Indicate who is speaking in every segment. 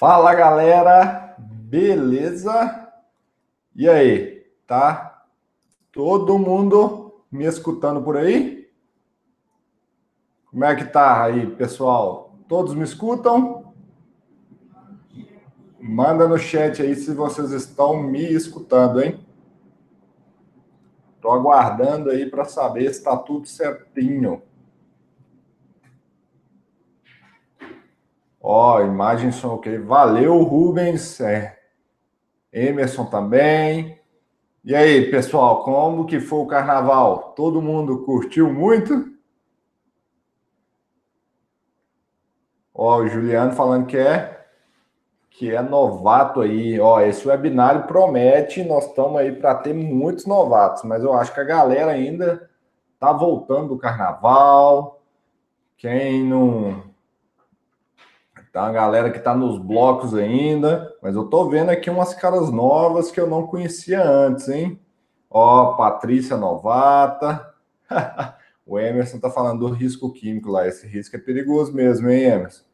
Speaker 1: Fala galera, beleza? E aí, tá todo mundo me escutando por aí? Como é que tá aí, pessoal? Todos me escutam? Manda no chat aí se vocês estão me escutando, hein? Tô aguardando aí para saber se tá tudo certinho. Ó, oh, imagens são ok. Valeu, Rubens. É. Emerson também. E aí, pessoal, como que foi o carnaval? Todo mundo curtiu muito? Ó, o Juliano falando que é que é novato aí. Ó, esse webinário promete, nós estamos aí para ter muitos novatos, mas eu acho que a galera ainda tá voltando do carnaval. Quem não Tá uma galera que está nos blocos ainda, mas eu tô vendo aqui umas caras novas que eu não conhecia antes, hein? Ó, Patrícia Novata. o Emerson tá falando do risco químico lá. Esse risco é perigoso mesmo, hein, Emerson?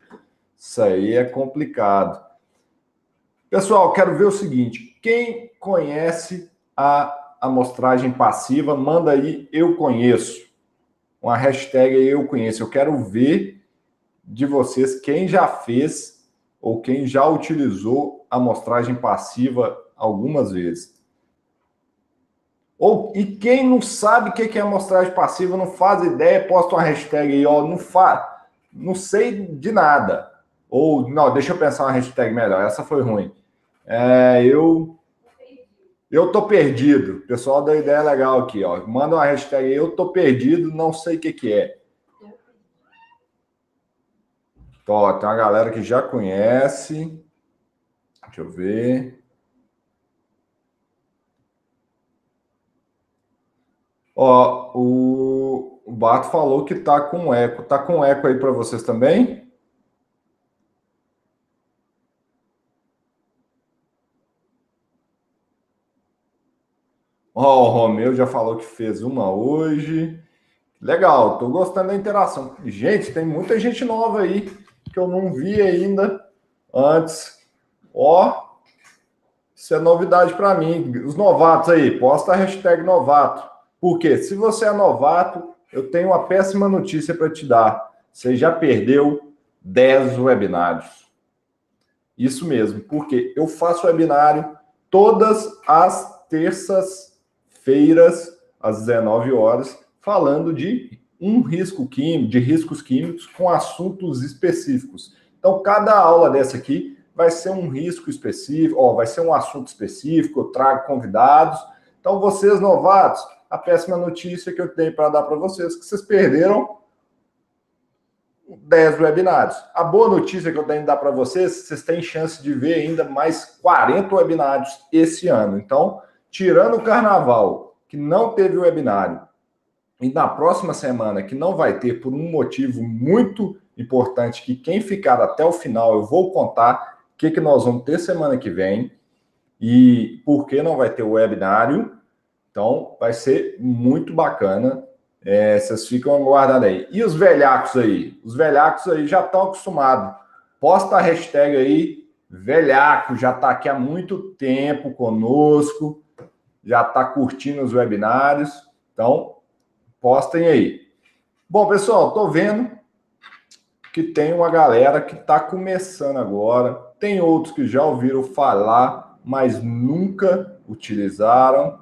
Speaker 1: Isso aí é complicado. Pessoal, quero ver o seguinte: quem conhece a amostragem passiva, manda aí eu conheço. Uma hashtag eu conheço. Eu quero ver de vocês quem já fez ou quem já utilizou a amostragem passiva algumas vezes. Ou, e quem não sabe o que é amostragem passiva, não faz ideia, posta uma hashtag aí, ó, não faz, não sei de nada. Ou, não, deixa eu pensar uma hashtag melhor, essa foi ruim. É, eu eu tô perdido. O pessoal da ideia legal aqui, ó. Manda uma hashtag aí, eu tô perdido, não sei o que que é. Então, tem uma galera que já conhece. Deixa eu ver. Ó, o, o Bato falou que tá com eco. Tá com eco aí para vocês também? Ó, o Romeu já falou que fez uma hoje. Legal, tô gostando da interação. Gente, tem muita gente nova aí que eu não vi ainda antes. Ó, isso é novidade para mim. Os novatos aí, posta a hashtag novato. Porque se você é novato, eu tenho uma péssima notícia para te dar. Você já perdeu 10 webinários. Isso mesmo, porque eu faço webinário todas as terças-feiras, às 19 horas, falando de um risco químico, de riscos químicos com assuntos específicos. Então, cada aula dessa aqui vai ser um risco específico, ó, vai ser um assunto específico, eu trago convidados. Então, vocês novatos, a péssima notícia que eu tenho para dar para vocês é que vocês perderam 10 webinários. A boa notícia que eu tenho que dar para vocês, vocês têm chance de ver ainda mais 40 webinários esse ano. Então, tirando o carnaval, que não teve webinário, e na próxima semana, que não vai ter por um motivo muito importante, que quem ficar até o final, eu vou contar o que, que nós vamos ter semana que vem e por que não vai ter o webinário. Então, vai ser muito bacana. É, vocês ficam aguardando aí. E os velhacos aí? Os velhacos aí já estão acostumados. Posta a hashtag aí, velhaco, já está aqui há muito tempo conosco, já está curtindo os webinários. Então, Postem aí. Bom, pessoal, tô vendo que tem uma galera que está começando agora. Tem outros que já ouviram falar, mas nunca utilizaram.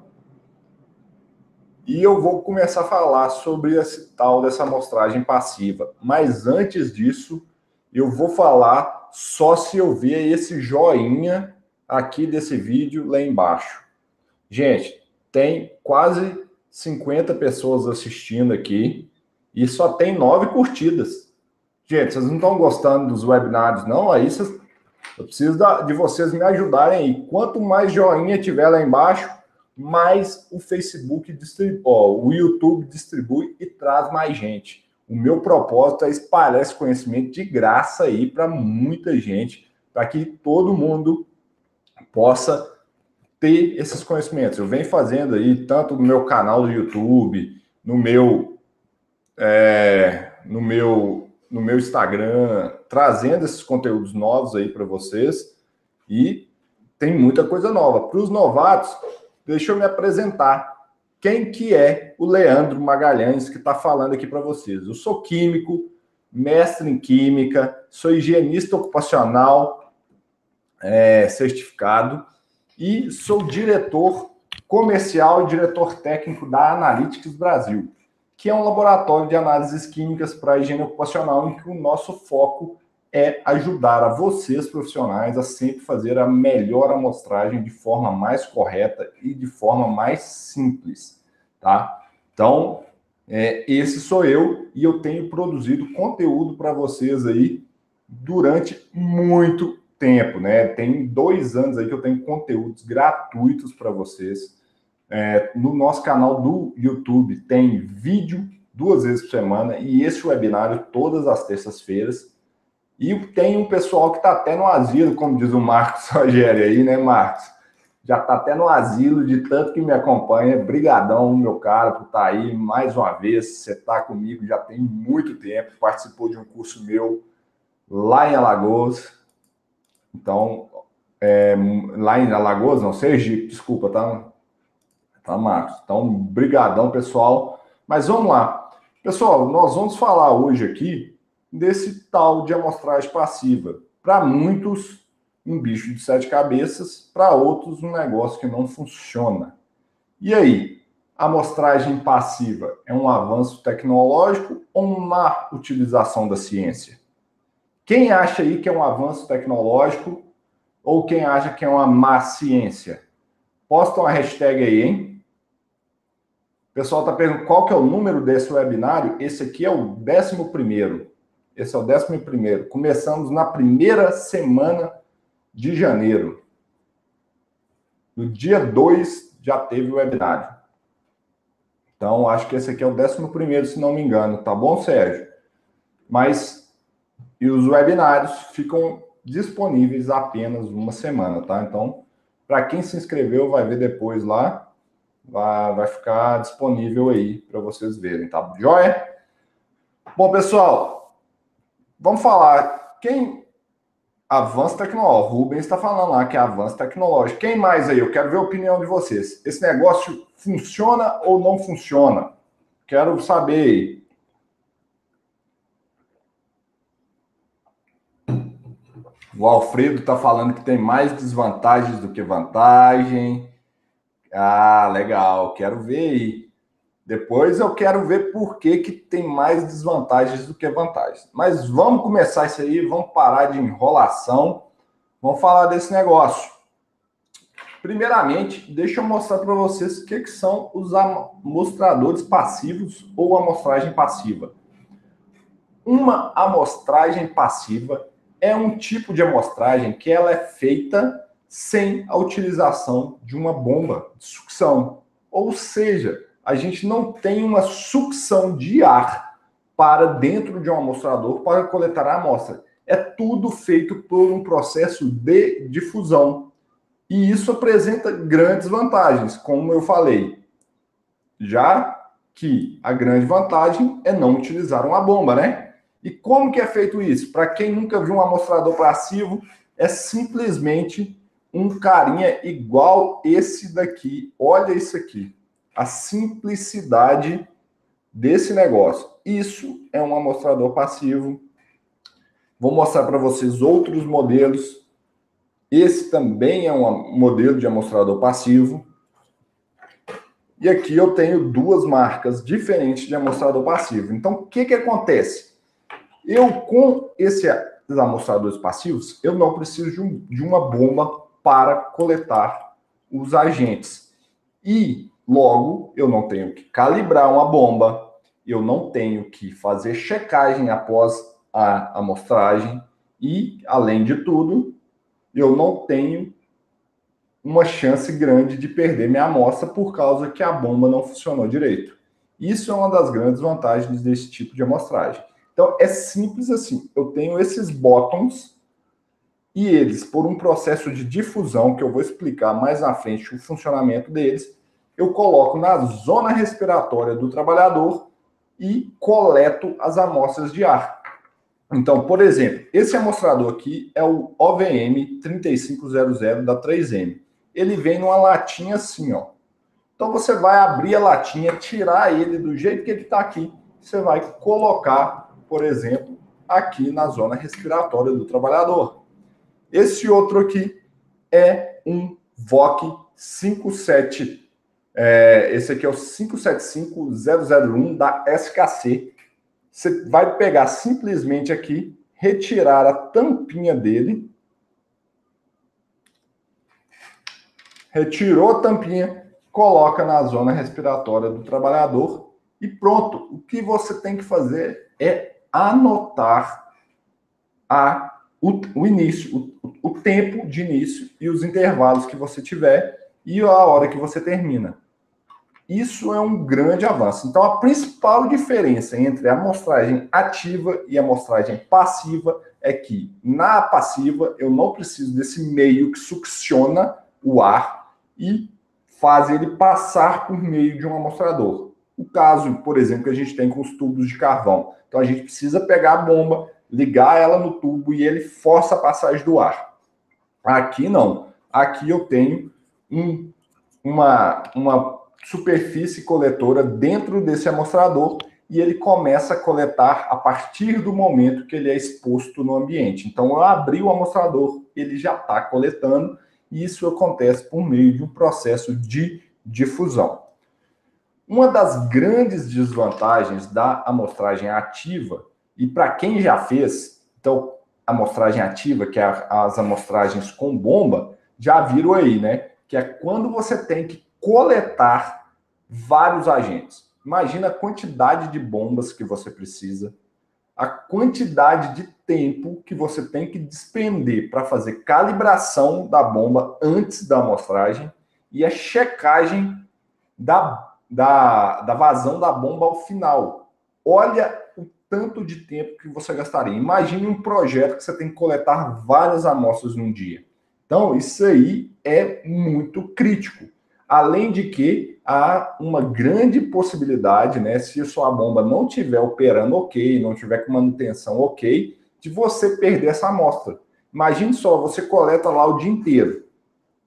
Speaker 1: E eu vou começar a falar sobre esse tal dessa amostragem passiva. Mas antes disso, eu vou falar só se eu ver esse joinha aqui desse vídeo lá embaixo. Gente, tem quase 50 pessoas assistindo aqui e só tem nove curtidas. Gente, vocês não estão gostando dos webinários, não? Aí vocês, eu preciso de vocês me ajudarem aí. Quanto mais joinha tiver lá embaixo, mais o Facebook distribui, ó, o YouTube distribui e traz mais gente. O meu propósito é espalhar esse conhecimento de graça aí para muita gente, para que todo mundo possa ter esses conhecimentos. Eu venho fazendo aí, tanto no meu canal do YouTube, no meu, é, no meu no meu Instagram, trazendo esses conteúdos novos aí para vocês. E tem muita coisa nova. Para os novatos, deixa eu me apresentar. Quem que é o Leandro Magalhães que está falando aqui para vocês? Eu sou químico, mestre em química, sou higienista ocupacional é, certificado e sou diretor comercial e diretor técnico da Analytics Brasil, que é um laboratório de análises químicas para higiene ocupacional em que o nosso foco é ajudar a vocês profissionais a sempre fazer a melhor amostragem de forma mais correta e de forma mais simples, tá? Então, é, esse sou eu e eu tenho produzido conteúdo para vocês aí durante muito tempo, né? Tem dois anos aí que eu tenho conteúdos gratuitos para vocês. É, no nosso canal do YouTube tem vídeo duas vezes por semana e esse webinário todas as terças-feiras. E tem um pessoal que está até no asilo, como diz o Marcos Rogério aí, né, Marcos? Já está até no asilo de tanto que me acompanha. Brigadão, meu cara, por estar tá aí mais uma vez. Você está comigo já tem muito tempo, participou de um curso meu lá em Alagoas. Então, é, lá em Alagoas, não, Sergipe, desculpa, tá? Tá, Marcos? Então, brigadão, pessoal. Mas vamos lá. Pessoal, nós vamos falar hoje aqui desse tal de amostragem passiva. Para muitos, um bicho de sete cabeças, para outros, um negócio que não funciona. E aí, a amostragem passiva é um avanço tecnológico ou uma utilização da ciência? Quem acha aí que é um avanço tecnológico ou quem acha que é uma má ciência? Posta uma hashtag aí, hein? O pessoal está perguntando qual que é o número desse webinário. Esse aqui é o décimo primeiro. Esse é o décimo primeiro. Começamos na primeira semana de janeiro. No dia 2 já teve o webinário. Então, acho que esse aqui é o décimo primeiro, se não me engano. Tá bom, Sérgio? Mas, e os webinários ficam disponíveis apenas uma semana, tá? Então, para quem se inscreveu, vai ver depois lá. Vai, vai ficar disponível aí para vocês verem, tá? Joia? Bom, pessoal, Vamos falar. Quem. Avanço tecnológico. Rubens está falando lá que é avanço tecnológico. Quem mais aí? Eu quero ver a opinião de vocês. Esse negócio funciona ou não funciona? Quero saber O Alfredo está falando que tem mais desvantagens do que vantagem. Ah, legal. Quero ver aí. Depois eu quero ver por que, que tem mais desvantagens do que vantagens. Mas vamos começar isso aí, vamos parar de enrolação, vamos falar desse negócio. Primeiramente, deixa eu mostrar para vocês o que, que são os amostradores passivos ou amostragem passiva. Uma amostragem passiva é um tipo de amostragem que ela é feita sem a utilização de uma bomba de sucção. Ou seja, a gente não tem uma sucção de ar para dentro de um amostrador para coletar a amostra. É tudo feito por um processo de difusão. E isso apresenta grandes vantagens, como eu falei. Já que a grande vantagem é não utilizar uma bomba, né? E como que é feito isso? Para quem nunca viu um amostrador passivo, é simplesmente um carinha igual esse daqui. Olha isso aqui a simplicidade desse negócio. Isso é um amostrador passivo. Vou mostrar para vocês outros modelos. Esse também é um modelo de amostrador passivo. E aqui eu tenho duas marcas diferentes de amostrador passivo. Então, o que, que acontece? Eu, com esses amostradores passivos, eu não preciso de, um, de uma bomba para coletar os agentes. E Logo, eu não tenho que calibrar uma bomba, eu não tenho que fazer checagem após a amostragem e, além de tudo, eu não tenho uma chance grande de perder minha amostra por causa que a bomba não funcionou direito. Isso é uma das grandes vantagens desse tipo de amostragem. Então, é simples assim. Eu tenho esses botões e eles, por um processo de difusão, que eu vou explicar mais na frente o funcionamento deles, eu coloco na zona respiratória do trabalhador e coleto as amostras de ar. Então, por exemplo, esse amostrador aqui é o OVM 3500 da 3M. Ele vem numa latinha assim, ó. Então você vai abrir a latinha, tirar ele do jeito que ele está aqui. Você vai colocar, por exemplo, aqui na zona respiratória do trabalhador. Esse outro aqui é um VOC 57. É, esse aqui é o 575001 da SKC. Você vai pegar simplesmente aqui, retirar a tampinha dele. Retirou a tampinha, coloca na zona respiratória do trabalhador e pronto. O que você tem que fazer é anotar a, o, o início, o, o tempo de início e os intervalos que você tiver e a hora que você termina. Isso é um grande avanço. Então, a principal diferença entre a amostragem ativa e a amostragem passiva é que na passiva eu não preciso desse meio que succiona o ar e faz ele passar por meio de um amostrador. O caso, por exemplo, que a gente tem com os tubos de carvão. Então, a gente precisa pegar a bomba, ligar ela no tubo e ele força a passagem do ar. Aqui não. Aqui eu tenho um, uma, uma superfície coletora dentro desse amostrador e ele começa a coletar a partir do momento que ele é exposto no ambiente. Então, eu abri o amostrador, ele já está coletando, e isso acontece por meio de um processo de difusão. Uma das grandes desvantagens da amostragem ativa, e para quem já fez, então, amostragem ativa, que é as amostragens com bomba, já viram aí, né? Que é quando você tem que coletar vários agentes. Imagina a quantidade de bombas que você precisa, a quantidade de tempo que você tem que despender para fazer calibração da bomba antes da amostragem e a checagem da, da, da vazão da bomba ao final. Olha o tanto de tempo que você gastaria. Imagine um projeto que você tem que coletar várias amostras num dia. Então, isso aí é muito crítico. Além de que há uma grande possibilidade, né, se a sua bomba não estiver operando ok, não tiver com manutenção ok, de você perder essa amostra. Imagine só, você coleta lá o dia inteiro,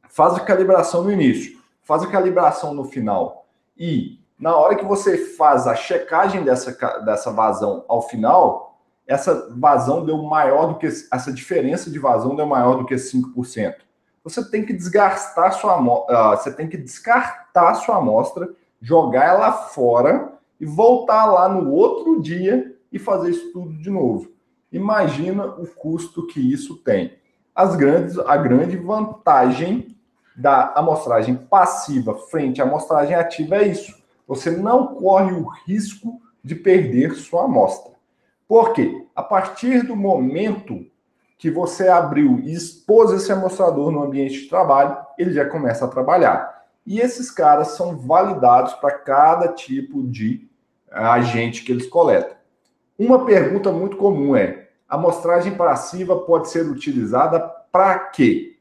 Speaker 1: faz a calibração no início, faz a calibração no final, e na hora que você faz a checagem dessa, dessa vazão ao final, essa vazão deu maior do que essa diferença de vazão deu maior do que 5% você tem que desgastar sua uh, você tem que descartar sua amostra, jogar ela fora e voltar lá no outro dia e fazer isso tudo de novo. Imagina o custo que isso tem. As grandes, a grande vantagem da amostragem passiva frente à amostragem ativa é isso. Você não corre o risco de perder sua amostra. Por quê? A partir do momento que você abriu e expôs esse amostrador no ambiente de trabalho, ele já começa a trabalhar. E esses caras são validados para cada tipo de eh, agente que eles coletam. Uma pergunta muito comum é: a amostragem passiva pode ser utilizada para quê?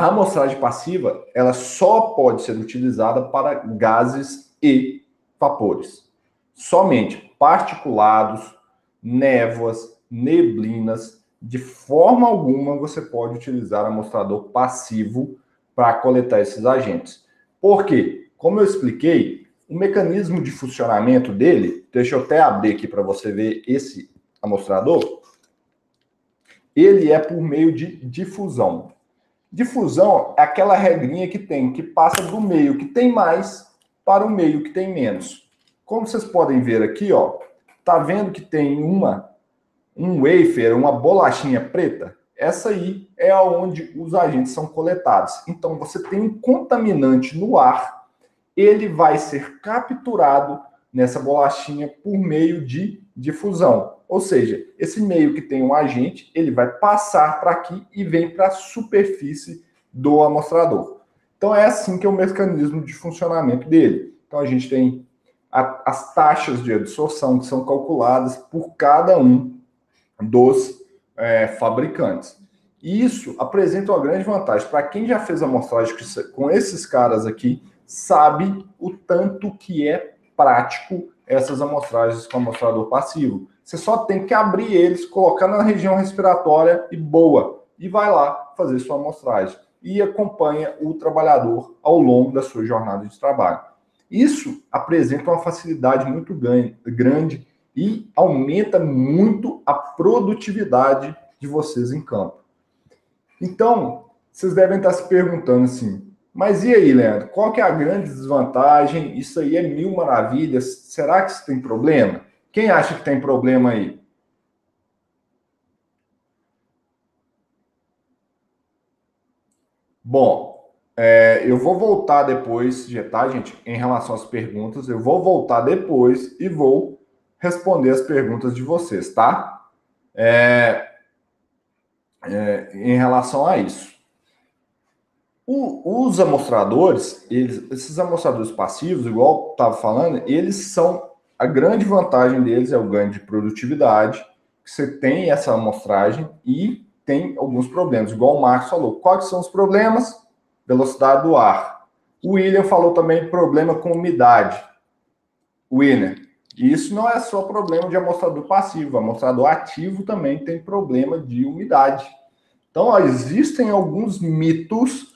Speaker 1: A amostragem passiva, ela só pode ser utilizada para gases e vapores. Somente particulados, névoas, neblinas, de forma alguma você pode utilizar amostrador passivo para coletar esses agentes. Por quê? Como eu expliquei, o mecanismo de funcionamento dele, deixa eu até abrir aqui para você ver esse amostrador, ele é por meio de difusão. Difusão é aquela regrinha que tem, que passa do meio que tem mais para o meio que tem menos. Como vocês podem ver aqui, ó, tá vendo que tem uma um wafer, uma bolachinha preta, essa aí é onde os agentes são coletados. Então você tem um contaminante no ar, ele vai ser capturado nessa bolachinha por meio de difusão. Ou seja, esse meio que tem um agente, ele vai passar para aqui e vem para a superfície do amostrador. Então é assim que é o mecanismo de funcionamento dele. Então a gente tem a, as taxas de absorção que são calculadas por cada um dos é, fabricantes. E isso apresenta uma grande vantagem. Para quem já fez amostragem com esses caras aqui, sabe o tanto que é prático essas amostragens com amostrador passivo. Você só tem que abrir eles, colocar na região respiratória e boa. E vai lá fazer sua amostragem. E acompanha o trabalhador ao longo da sua jornada de trabalho. Isso apresenta uma facilidade muito grande e aumenta muito a produtividade de vocês em campo. Então, vocês devem estar se perguntando assim, mas e aí, Leandro, qual que é a grande desvantagem? Isso aí é mil maravilhas. Será que isso tem problema? Quem acha que tem problema aí? Bom, é, eu vou voltar depois, tá, gente? Em relação às perguntas, eu vou voltar depois e vou responder as perguntas de vocês, tá? É, é, em relação a isso. O, os amostradores, eles, esses amostradores passivos, igual estava falando, eles são a grande vantagem deles é o ganho de produtividade, que você tem essa amostragem e tem alguns problemas, igual o Marcos falou. Quais são os problemas? Velocidade do ar. O William falou também problema com umidade. William, isso não é só problema de amostrador passivo, amostrador ativo também tem problema de umidade. Então, ó, existem alguns mitos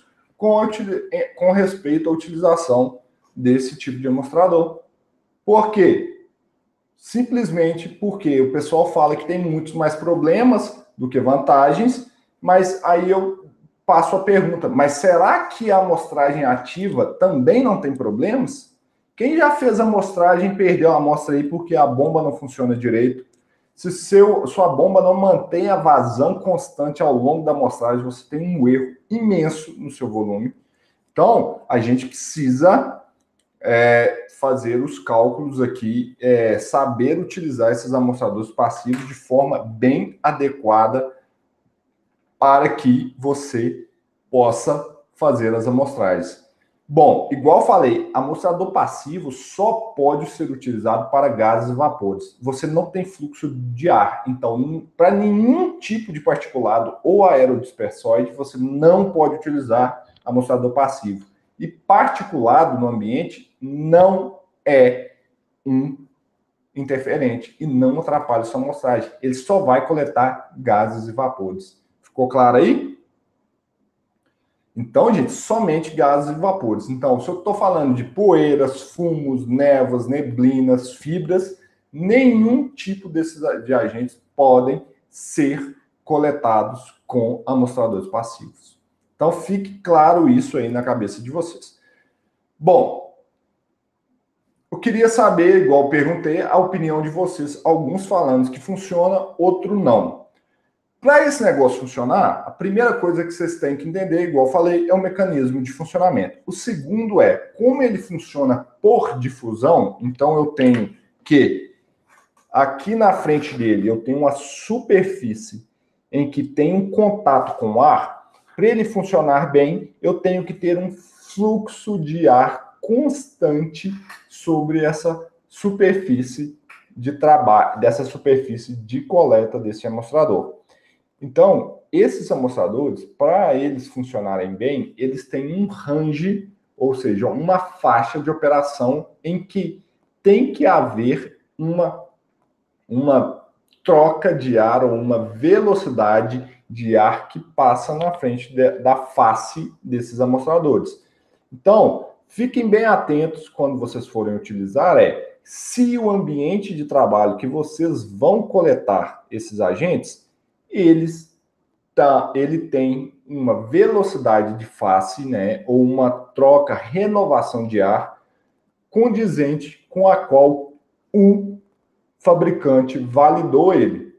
Speaker 1: com, é, com respeito à utilização desse tipo de amostrador. Por quê? Simplesmente porque o pessoal fala que tem muitos mais problemas do que vantagens, mas aí eu passo a pergunta: mas será que a amostragem ativa também não tem problemas? Quem já fez a amostragem e perdeu a amostra aí porque a bomba não funciona direito? Se seu, sua bomba não mantém a vazão constante ao longo da amostragem, você tem um erro imenso no seu volume. Então, a gente precisa é, fazer os cálculos aqui, é, saber utilizar esses amostradores passivos de forma bem adequada para que você possa fazer as amostragens. Bom, igual falei, amostrador passivo só pode ser utilizado para gases e vapores. Você não tem fluxo de ar. Então, para nenhum tipo de particulado ou aerodispersóide, você não pode utilizar amostrador passivo. E particulado no ambiente não é um interferente e não atrapalha sua amostragem. Ele só vai coletar gases e vapores. Ficou claro aí? Então, gente, somente gases e vapores. Então, se eu estou falando de poeiras, fumos, névoas, neblinas, fibras, nenhum tipo desses de agentes podem ser coletados com amostradores passivos. Então, fique claro isso aí na cabeça de vocês. Bom, eu queria saber, igual perguntei, a opinião de vocês. Alguns falando que funciona, outro não. Para esse negócio funcionar, a primeira coisa que vocês têm que entender, igual falei, é o mecanismo de funcionamento. O segundo é como ele funciona por difusão. Então eu tenho que aqui na frente dele eu tenho uma superfície em que tem um contato com o ar. Para ele funcionar bem, eu tenho que ter um fluxo de ar constante sobre essa superfície de trabalho, dessa superfície de coleta desse amostrador. Então, esses amostradores, para eles funcionarem bem, eles têm um range, ou seja, uma faixa de operação em que tem que haver uma, uma troca de ar ou uma velocidade de ar que passa na frente de, da face desses amostradores. Então, fiquem bem atentos quando vocês forem utilizar é se o ambiente de trabalho que vocês vão coletar esses agentes eles tá, ele tem uma velocidade de face, né, ou uma troca, renovação de ar condizente com a qual o fabricante validou ele.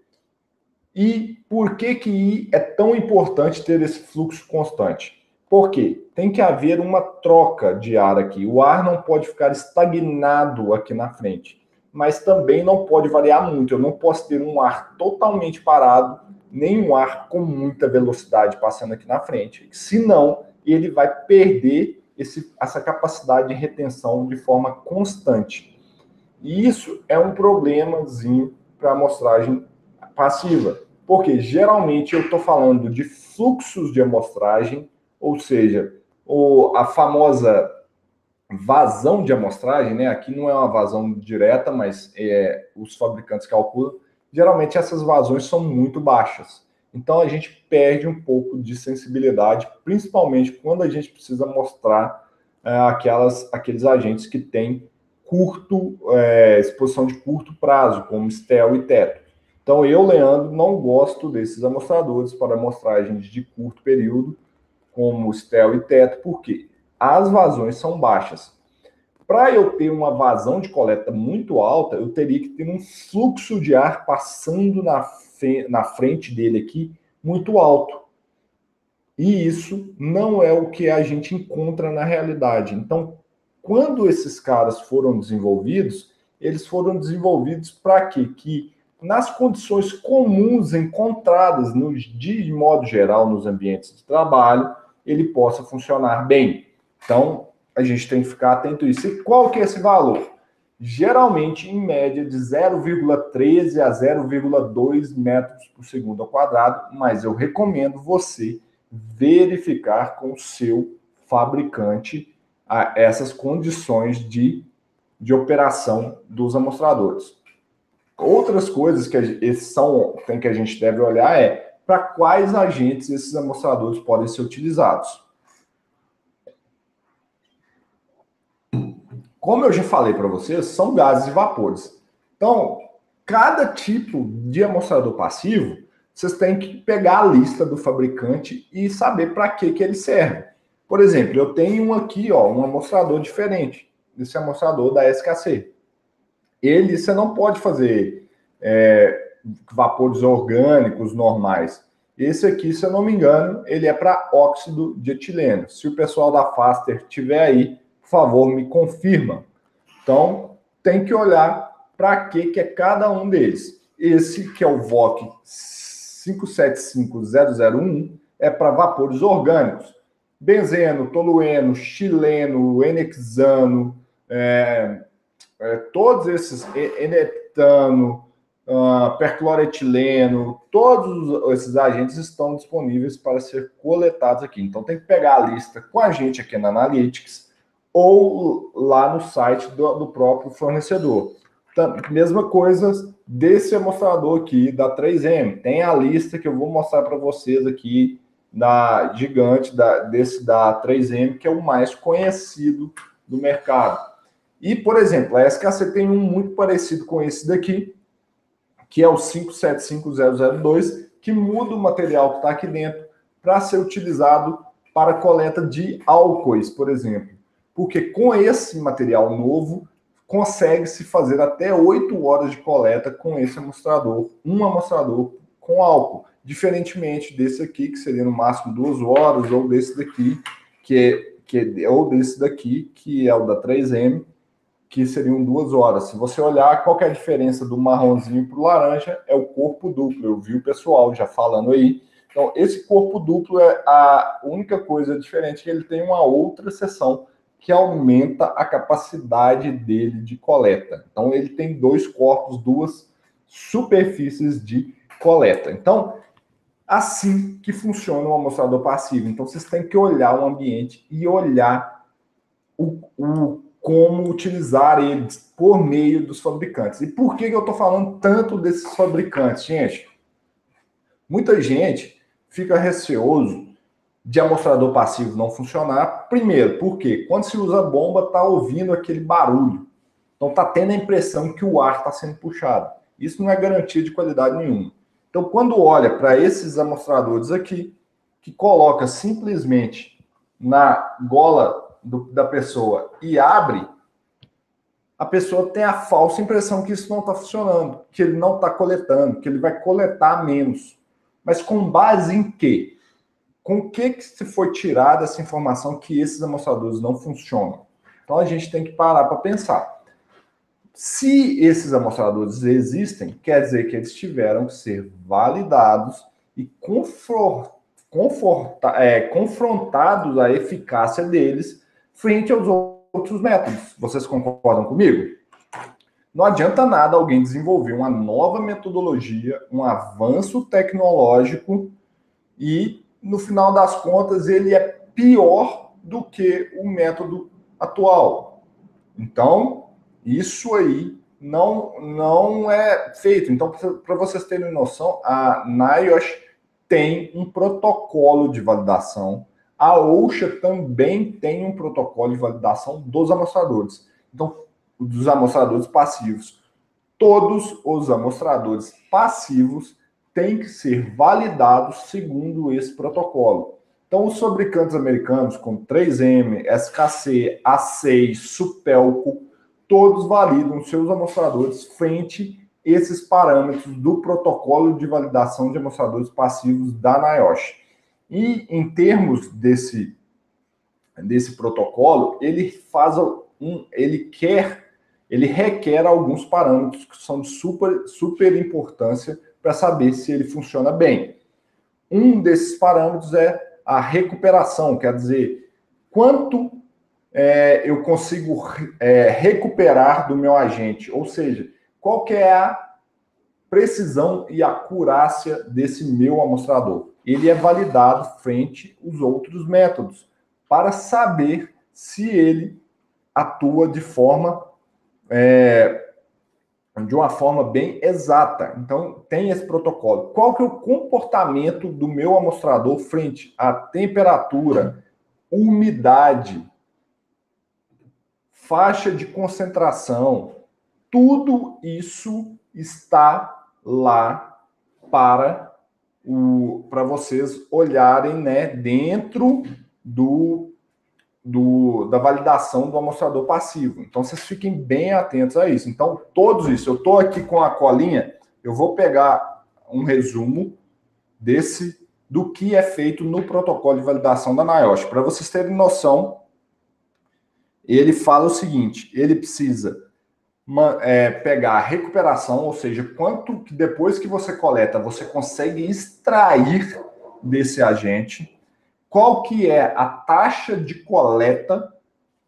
Speaker 1: E por que que é tão importante ter esse fluxo constante? Porque tem que haver uma troca de ar aqui. O ar não pode ficar estagnado aqui na frente, mas também não pode variar muito. Eu não posso ter um ar totalmente parado nenhum ar com muita velocidade passando aqui na frente. Senão, ele vai perder esse, essa capacidade de retenção de forma constante. E isso é um problemazinho para amostragem passiva, porque geralmente eu estou falando de fluxos de amostragem, ou seja, o, a famosa vazão de amostragem, né? Aqui não é uma vazão direta, mas é, os fabricantes calculam geralmente essas vazões são muito baixas. Então a gente perde um pouco de sensibilidade, principalmente quando a gente precisa mostrar é, aquelas, aqueles agentes que têm curto, é, exposição de curto prazo, como STEL e teto. Então, eu, Leandro, não gosto desses amostradores para amostragens de curto período, como STEL e teto, porque as vazões são baixas. Para eu ter uma vazão de coleta muito alta, eu teria que ter um fluxo de ar passando na, na frente dele aqui muito alto. E isso não é o que a gente encontra na realidade. Então, quando esses caras foram desenvolvidos, eles foram desenvolvidos para quê? Que nas condições comuns encontradas no, de modo geral nos ambientes de trabalho, ele possa funcionar bem. Então, a gente tem que ficar atento a isso. E qual que é esse valor? Geralmente, em média, de 0,13 a 0,2 metros por segundo ao quadrado, mas eu recomendo você verificar com o seu fabricante a essas condições de, de operação dos amostradores. Outras coisas que esses são tem que a gente deve olhar é para quais agentes esses amostradores podem ser utilizados. Como eu já falei para vocês, são gases e vapores. Então, cada tipo de amostrador passivo, vocês têm que pegar a lista do fabricante e saber para que, que ele serve. Por exemplo, eu tenho um aqui, ó, um amostrador diferente. Esse amostrador da SKC. Ele, você não pode fazer é, vapores orgânicos normais. Esse aqui, se eu não me engano, ele é para óxido de etileno. Se o pessoal da Faster tiver aí, por favor, me confirma. Então, tem que olhar para que, que é cada um deles. Esse, que é o VOC 575001, é para vapores orgânicos benzeno, tolueno, chileno, enexano, é, é, todos esses, enetano, uh, percloretileno, todos esses agentes estão disponíveis para ser coletados aqui. Então tem que pegar a lista com a gente aqui na Analytics ou lá no site do, do próprio fornecedor. Então, mesma coisa desse amostrador aqui da 3M. Tem a lista que eu vou mostrar para vocês aqui da gigante da, desse da 3M, que é o mais conhecido do mercado. E, por exemplo, a SKC tem um muito parecido com esse daqui, que é o 575002, que muda o material que está aqui dentro para ser utilizado para coleta de álcoois, por exemplo. Porque com esse material novo, consegue-se fazer até 8 horas de coleta com esse amostrador, um amostrador com álcool diferentemente desse aqui, que seria no máximo duas horas, ou desse daqui, que é, que é, ou desse daqui, que é o da 3M, que seriam duas horas. Se você olhar, qual é a diferença do marronzinho para o laranja? É o corpo duplo. Eu vi o pessoal já falando aí. Então, esse corpo duplo é a única coisa diferente, que ele tem uma outra seção que aumenta a capacidade dele de coleta. Então, ele tem dois corpos, duas superfícies de coleta. Então, assim que funciona o amostrador passivo. Então, vocês têm que olhar o ambiente e olhar o, o como utilizar eles por meio dos fabricantes. E por que, que eu estou falando tanto desses fabricantes, gente? Muita gente fica receoso de amostrador passivo não funcionar. Primeiro, porque quando se usa bomba, está ouvindo aquele barulho. Então, está tendo a impressão que o ar está sendo puxado. Isso não é garantia de qualidade nenhuma. Então, quando olha para esses amostradores aqui, que coloca simplesmente na gola do, da pessoa e abre, a pessoa tem a falsa impressão que isso não está funcionando, que ele não está coletando, que ele vai coletar menos. Mas com base em quê? Com o que, que se foi tirada essa informação que esses amostradores não funcionam? Então a gente tem que parar para pensar. Se esses amostradores existem, quer dizer que eles tiveram que ser validados e é, confrontados a eficácia deles frente aos outros métodos. Vocês concordam comigo? Não adianta nada alguém desenvolver uma nova metodologia, um avanço tecnológico e, no final das contas, ele é pior do que o método atual. Então, isso aí não, não é feito. Então, para vocês terem noção, a NIOSH tem um protocolo de validação. A OSHA também tem um protocolo de validação dos amostradores. Então, dos amostradores passivos. Todos os amostradores passivos têm que ser validados segundo esse protocolo. Então, os fabricantes americanos, como 3M, SKC, A6, Supelco, todos validam seus amostradores frente a esses parâmetros do protocolo de validação de amostradores passivos da NIOSH. E em termos desse, desse protocolo, ele faz um, ele quer, ele requer alguns parâmetros que são de super, super importância para saber se ele funciona bem. Um desses parâmetros é a recuperação, quer dizer, quanto é, eu consigo é, recuperar do meu agente, ou seja, qual que é a precisão e acurácia desse meu amostrador. Ele é validado frente aos outros métodos para saber se ele atua de forma é, de uma forma bem exata. Então tem esse protocolo. Qual que é o comportamento do meu amostrador frente à temperatura, umidade, faixa de concentração, tudo isso está lá para o para vocês olharem, né, dentro do, do da validação do amostrador passivo. Então vocês fiquem bem atentos a isso. Então todos isso, eu estou aqui com a colinha, eu vou pegar um resumo desse do que é feito no protocolo de validação da NIOSH, para vocês terem noção ele fala o seguinte: ele precisa é, pegar a recuperação, ou seja, quanto que depois que você coleta você consegue extrair desse agente, qual que é a taxa de coleta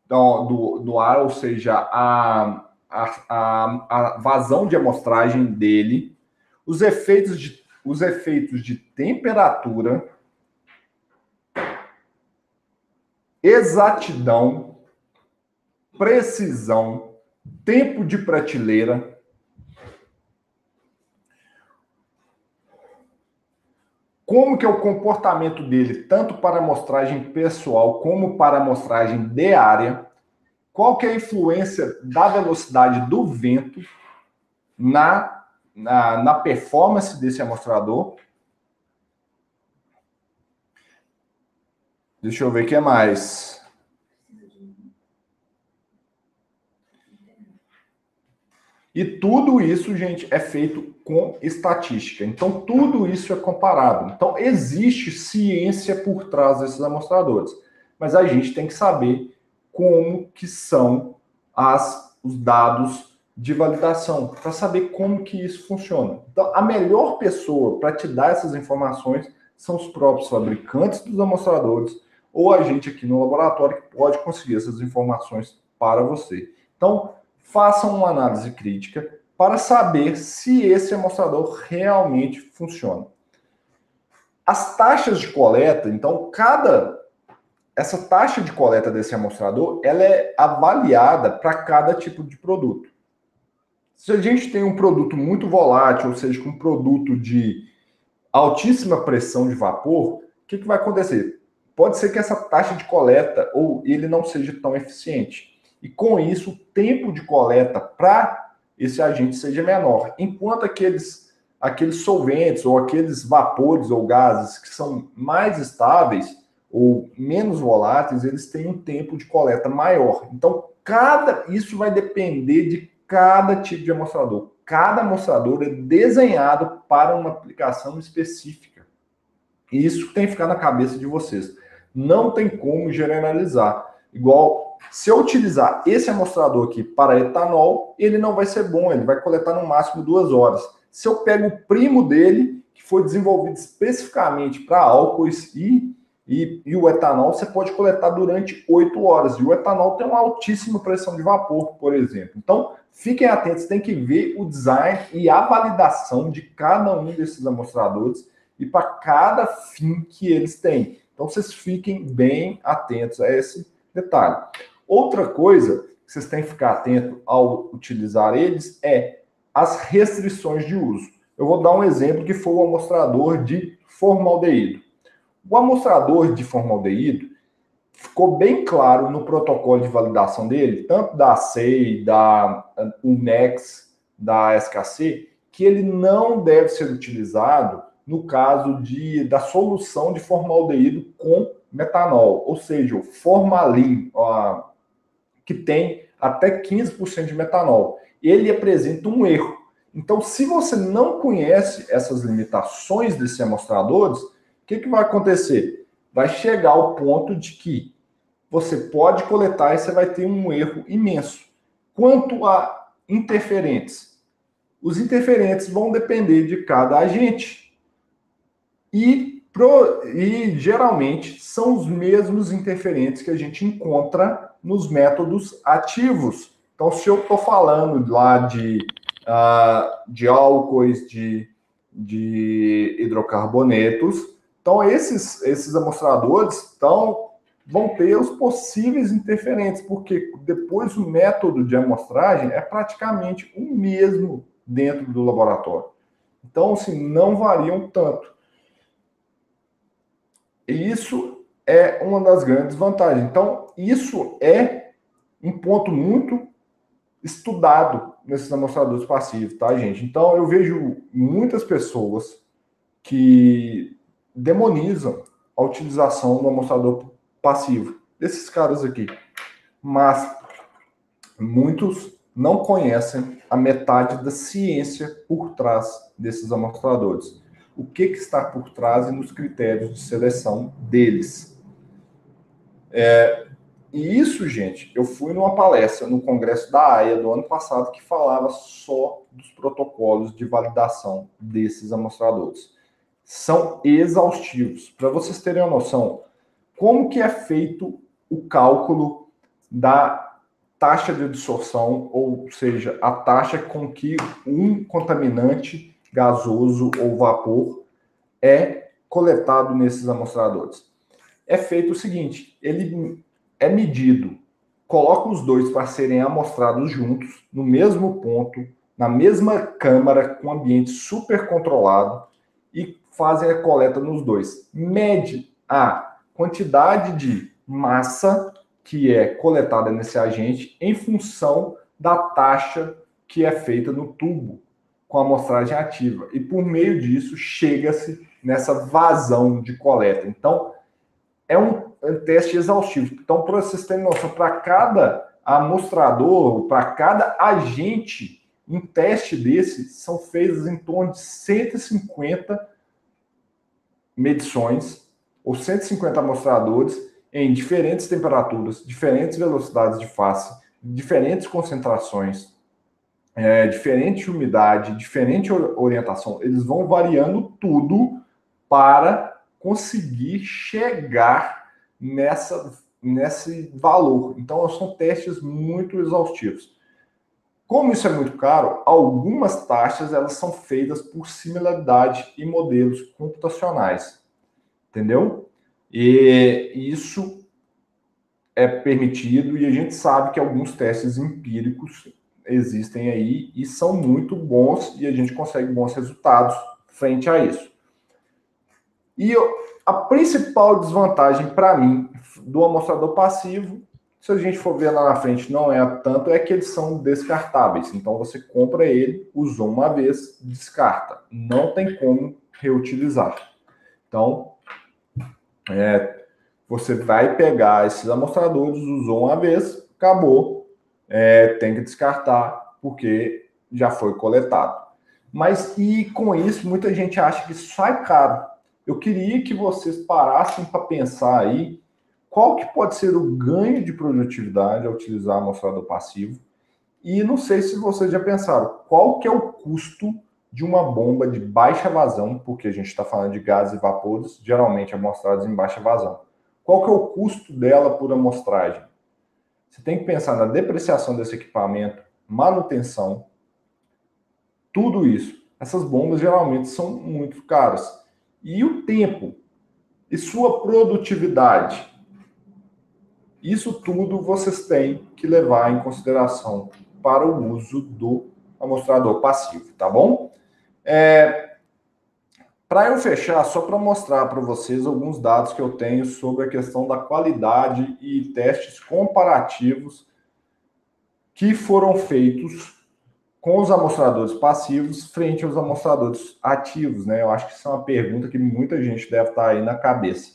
Speaker 1: do, do, do ar, ou seja, a, a, a, a vazão de amostragem dele, os efeitos de, os efeitos de temperatura, exatidão precisão, tempo de prateleira. Como que é o comportamento dele, tanto para amostragem pessoal como para amostragem de área? Qual que é a influência da velocidade do vento na, na, na performance desse amostrador? Deixa eu ver o que mais. E tudo isso, gente, é feito com estatística. Então, tudo isso é comparado. Então, existe ciência por trás desses amostradores. Mas a gente tem que saber como que são as, os dados de validação, para saber como que isso funciona. Então, a melhor pessoa para te dar essas informações são os próprios fabricantes dos amostradores ou a gente aqui no laboratório que pode conseguir essas informações para você. Então, façam uma análise crítica para saber se esse amostrador realmente funciona. As taxas de coleta, então, cada essa taxa de coleta desse amostrador, ela é avaliada para cada tipo de produto. Se a gente tem um produto muito volátil, ou seja, um produto de altíssima pressão de vapor, o que, que vai acontecer? Pode ser que essa taxa de coleta ou ele não seja tão eficiente e com isso o tempo de coleta para esse agente seja menor. Enquanto aqueles, aqueles solventes ou aqueles vapores ou gases que são mais estáveis ou menos voláteis, eles têm um tempo de coleta maior. Então, cada isso vai depender de cada tipo de amostrador. Cada amostrador é desenhado para uma aplicação específica. E isso tem que ficar na cabeça de vocês. Não tem como generalizar. Igual se eu utilizar esse amostrador aqui para etanol, ele não vai ser bom, ele vai coletar no máximo duas horas. Se eu pego o primo dele, que foi desenvolvido especificamente para álcoois e, e, e, o etanol, você pode coletar durante oito horas. E o etanol tem uma altíssima pressão de vapor, por exemplo. Então, fiquem atentos, tem que ver o design e a validação de cada um desses amostradores e para cada fim que eles têm. Então, vocês fiquem bem atentos a esse detalhe. Outra coisa que vocês têm que ficar atento ao utilizar eles é as restrições de uso. Eu vou dar um exemplo que foi o amostrador de formaldeído. O amostrador de formaldeído ficou bem claro no protocolo de validação dele, tanto da ACEI, da UNEX, da SKC, que ele não deve ser utilizado no caso de, da solução de formaldeído com metanol, ou seja, o formalin, ó, que tem até 15% de metanol. Ele apresenta um erro. Então, se você não conhece essas limitações desses amostradores, o que, que vai acontecer? Vai chegar ao ponto de que você pode coletar e você vai ter um erro imenso. Quanto a interferentes, os interferentes vão depender de cada agente. E, pro, e geralmente são os mesmos interferentes que a gente encontra nos métodos ativos. Então, se eu estou falando lá de, uh, de álcoois, de, de hidrocarbonetos, então esses, esses amostradores estão, vão ter os possíveis interferentes, porque depois o método de amostragem é praticamente o mesmo dentro do laboratório. Então, assim, não variam tanto. E isso é uma das grandes vantagens. Então, isso é um ponto muito estudado nesses amostradores passivos, tá, gente? Então, eu vejo muitas pessoas que demonizam a utilização do amostrador passivo, desses caras aqui. Mas muitos não conhecem a metade da ciência por trás desses amostradores. O que, que está por trás e nos critérios de seleção deles. É, e isso, gente, eu fui numa palestra no Congresso da AIA do ano passado que falava só dos protocolos de validação desses amostradores. São exaustivos. Para vocês terem uma noção, como que é feito o cálculo da taxa de absorção, ou seja, a taxa com que um contaminante gasoso ou vapor é coletado nesses amostradores. É feito o seguinte: ele é medido, coloca os dois para serem amostrados juntos, no mesmo ponto, na mesma câmara, com ambiente super controlado, e fazem a coleta nos dois. Mede a quantidade de massa que é coletada nesse agente em função da taxa que é feita no tubo com a amostragem ativa. E por meio disso chega-se nessa vazão de coleta. Então, é um, é um teste exaustivo. Então, para vocês terem noção, para cada amostrador, para cada agente, um teste desse são feitos em torno de 150 medições ou 150 amostradores em diferentes temperaturas, diferentes velocidades de face, diferentes concentrações, é, diferente umidade, diferente orientação. Eles vão variando tudo para conseguir chegar nessa, nesse valor. Então, são testes muito exaustivos. Como isso é muito caro, algumas taxas elas são feitas por similaridade em modelos computacionais. Entendeu? E isso é permitido e a gente sabe que alguns testes empíricos existem aí e são muito bons e a gente consegue bons resultados frente a isso. E a principal desvantagem para mim do amostrador passivo, se a gente for ver lá na frente, não é tanto, é que eles são descartáveis. Então você compra ele, usou uma vez, descarta. Não tem como reutilizar. Então, é, você vai pegar esses amostradores, usou uma vez, acabou, é, tem que descartar porque já foi coletado. Mas e com isso, muita gente acha que sai caro. Eu queria que vocês parassem para pensar aí qual que pode ser o ganho de produtividade ao utilizar amostrador passivo. E não sei se vocês já pensaram, qual que é o custo de uma bomba de baixa vazão, porque a gente está falando de gases e vapores, geralmente amostrados em baixa vazão. Qual que é o custo dela por amostragem? Você tem que pensar na depreciação desse equipamento, manutenção, tudo isso. Essas bombas geralmente são muito caras. E o tempo e sua produtividade. Isso tudo vocês têm que levar em consideração para o uso do amostrador passivo, tá bom? É, para eu fechar, só para mostrar para vocês alguns dados que eu tenho sobre a questão da qualidade e testes comparativos que foram feitos com os amostradores passivos frente aos amostradores ativos, né? Eu acho que isso é uma pergunta que muita gente deve estar aí na cabeça.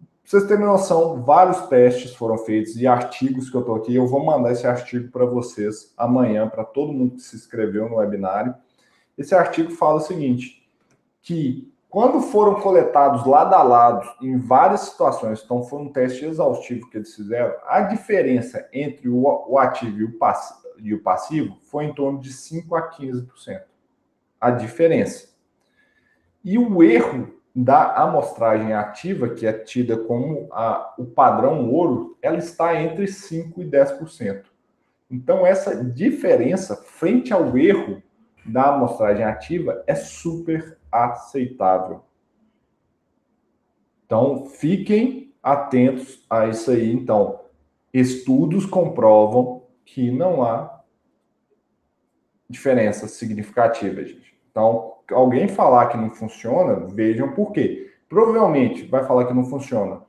Speaker 1: Pra vocês terem noção, vários testes foram feitos e artigos que eu estou aqui. Eu vou mandar esse artigo para vocês amanhã, para todo mundo que se inscreveu no webinário. Esse artigo fala o seguinte: que quando foram coletados lado a lado em várias situações, então foi um teste exaustivo que eles fizeram, a diferença entre o, ativo e o, e o passivo foi em torno de 5 a 15%. A diferença. E o erro da amostragem ativa, que é tida como a, o padrão ouro, ela está entre 5% e 10%. Então, essa diferença frente ao erro da amostragem ativa é super aceitável. Então, fiquem atentos a isso aí. Então, estudos comprovam que não há diferença significativa, gente. Então, alguém falar que não funciona, vejam por quê. Provavelmente vai falar que não funciona.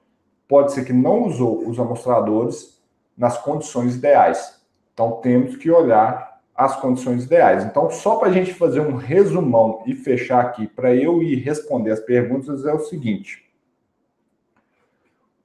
Speaker 1: Pode ser que não usou os amostradores nas condições ideais. Então, temos que olhar as condições ideais. Então, só para a gente fazer um resumão e fechar aqui, para eu ir responder as perguntas, é o seguinte.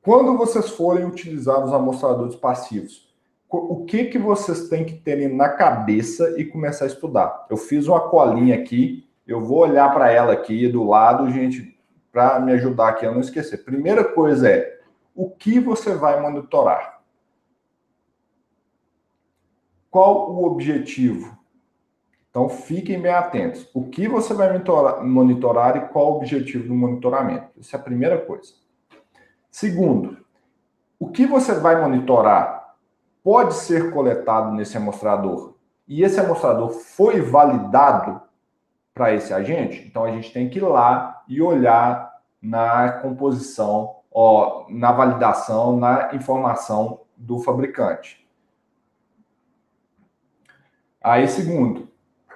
Speaker 1: Quando vocês forem utilizar os amostradores passivos, o que, que vocês têm que ter na cabeça e começar a estudar? Eu fiz uma colinha aqui, eu vou olhar para ela aqui do lado, gente, para me ajudar aqui a não esquecer. Primeira coisa é, o que você vai monitorar? Qual o objetivo? Então, fiquem bem atentos. O que você vai monitorar e qual o objetivo do monitoramento? Essa é a primeira coisa. Segundo, o que você vai monitorar pode ser coletado nesse amostrador e esse amostrador foi validado para esse agente, então a gente tem que ir lá e olhar na composição, ó, na validação, na informação do fabricante. Aí, segundo,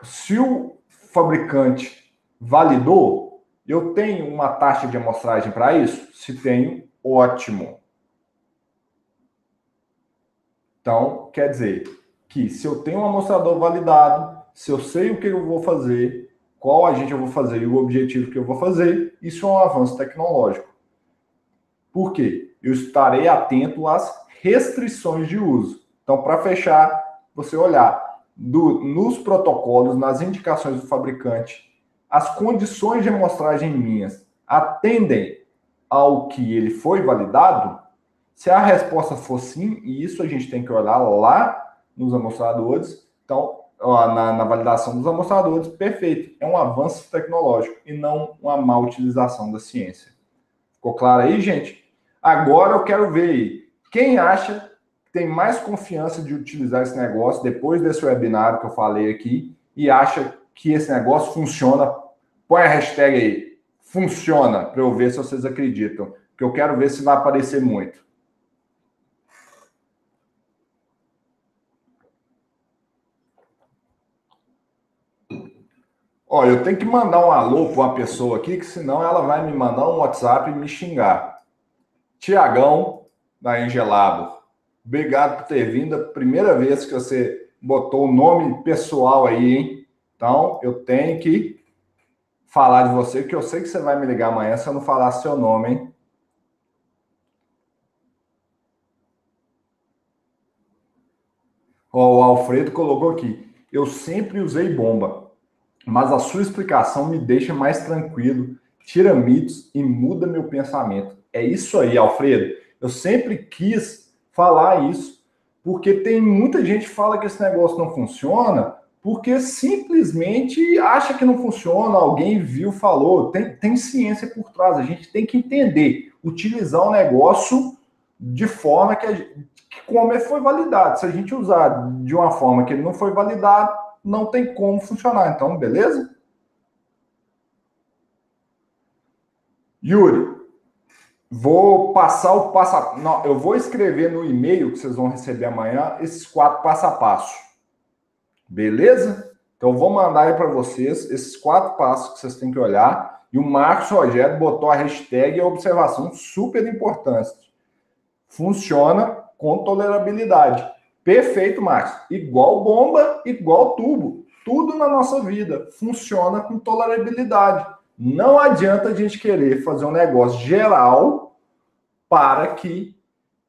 Speaker 1: se o fabricante validou, eu tenho uma taxa de amostragem para isso? Se tenho, ótimo. Então, quer dizer que se eu tenho um amostrador validado, se eu sei o que eu vou fazer, qual agente eu vou fazer e o objetivo que eu vou fazer, isso é um avanço tecnológico. Por quê? Eu estarei atento às restrições de uso. Então, para fechar, você olhar do, nos protocolos, nas indicações do fabricante, as condições de amostragem minhas atendem ao que ele foi validado, se a resposta for sim, e isso a gente tem que olhar lá nos amostradores, então, na, na, validação dos amostradores, perfeito. É um avanço tecnológico e não uma má utilização da ciência. Ficou claro aí, gente? Agora eu quero ver. Quem acha tem mais confiança de utilizar esse negócio depois desse webinário que eu falei aqui e acha que esse negócio funciona? Põe a hashtag aí. Funciona, para eu ver se vocês acreditam. Que eu quero ver se vai aparecer muito. Olha, eu tenho que mandar um alô para uma pessoa aqui, que senão ela vai me mandar um WhatsApp e me xingar. Tiagão, da Engelado. Obrigado por ter vindo. A primeira vez que você botou o nome pessoal aí, hein? Então, eu tenho que falar de você, que eu sei que você vai me ligar amanhã se eu não falar seu nome, hein? Ó, o Alfredo colocou aqui. Eu sempre usei bomba mas a sua explicação me deixa mais tranquilo, tira mitos e muda meu pensamento. É isso aí, Alfredo. Eu sempre quis falar isso, porque tem muita gente que fala que esse negócio não funciona porque simplesmente acha que não funciona, alguém viu, falou. Tem, tem ciência por trás, a gente tem que entender, utilizar o negócio de forma que, que como ele foi validado. Se a gente usar de uma forma que ele não foi validado, não tem como funcionar. Então, beleza? Yuri, Vou passar o passo a... Não, eu vou escrever no e-mail que vocês vão receber amanhã esses quatro passo a passo. Beleza? Então vou mandar aí para vocês esses quatro passos que vocês têm que olhar. E o Marcos Rogério botou a hashtag e a observação super importante. Funciona com tolerabilidade. Perfeito, Marcos. Igual bomba, igual tubo. Tudo na nossa vida funciona com tolerabilidade. Não adianta a gente querer fazer um negócio geral para que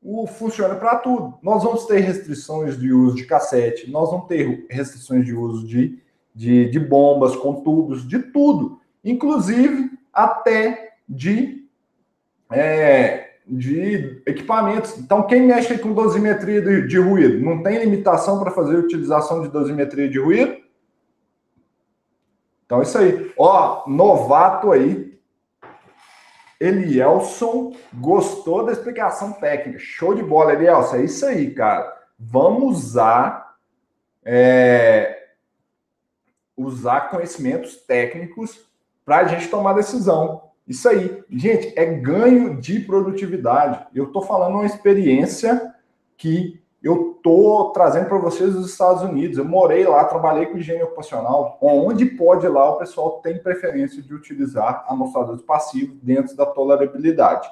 Speaker 1: o funcione para tudo. Nós vamos ter restrições de uso de cassete, nós vamos ter restrições de uso de, de, de bombas com tubos, de tudo, inclusive até de, é, de equipamentos. Então, quem mexe com dosimetria de, de ruído, não tem limitação para fazer utilização de dosimetria de ruído? Então, é isso aí. Ó, novato aí. Elielson gostou da explicação técnica. Show de bola, Elielson. É isso aí, cara. Vamos usar, é, usar conhecimentos técnicos para a gente tomar decisão. Isso aí. Gente, é ganho de produtividade. Eu estou falando uma experiência que eu tô trazendo para vocês os Estados Unidos. Eu morei lá, trabalhei com higiene ocupacional. Onde pode lá, o pessoal tem preferência de utilizar amostradores passivos dentro da tolerabilidade.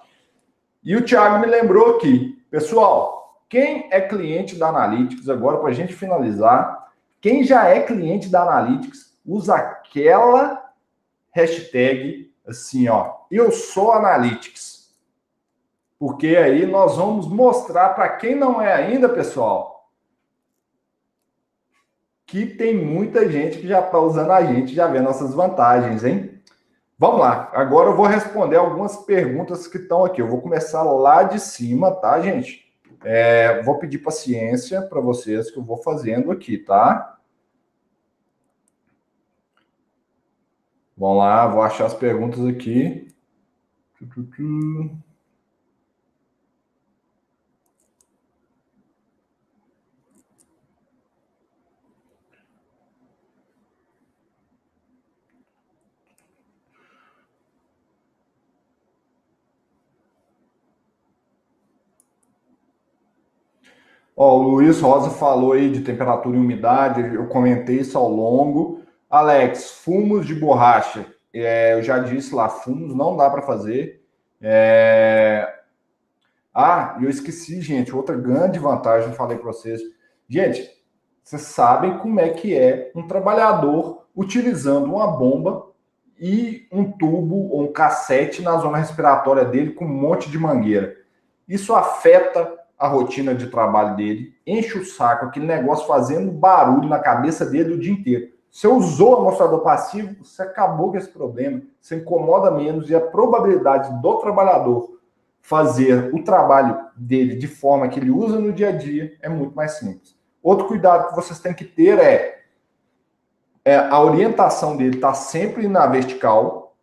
Speaker 1: E o Thiago me lembrou aqui, pessoal, quem é cliente da Analytics, agora para a gente finalizar, quem já é cliente da Analytics, usa aquela hashtag assim, ó, eu sou Analytics porque aí nós vamos mostrar para quem não é ainda, pessoal, que tem muita gente que já está usando a gente, já vê nossas vantagens, hein? Vamos lá, agora eu vou responder algumas perguntas que estão aqui. Eu vou começar lá de cima, tá, gente? É, vou pedir paciência para vocês que eu vou fazendo aqui, tá? Vamos lá, vou achar as perguntas aqui. Ó, o Luiz Rosa falou aí de temperatura e umidade, eu comentei isso ao longo. Alex, fumos de borracha. É, eu já disse lá, fumos não dá para fazer. É... Ah, eu esqueci, gente, outra grande vantagem, falei para vocês. Gente, vocês sabem como é que é um trabalhador utilizando uma bomba e um tubo ou um cassete na zona respiratória dele com um monte de mangueira. Isso afeta a rotina de trabalho dele, enche o saco, aquele negócio fazendo barulho na cabeça dele o dia inteiro. Você usou amostrador passivo, você acabou com esse problema, você incomoda menos e a probabilidade do trabalhador fazer o trabalho dele de forma que ele usa no dia a dia é muito mais simples. Outro cuidado que vocês têm que ter é, é a orientação dele está sempre na vertical,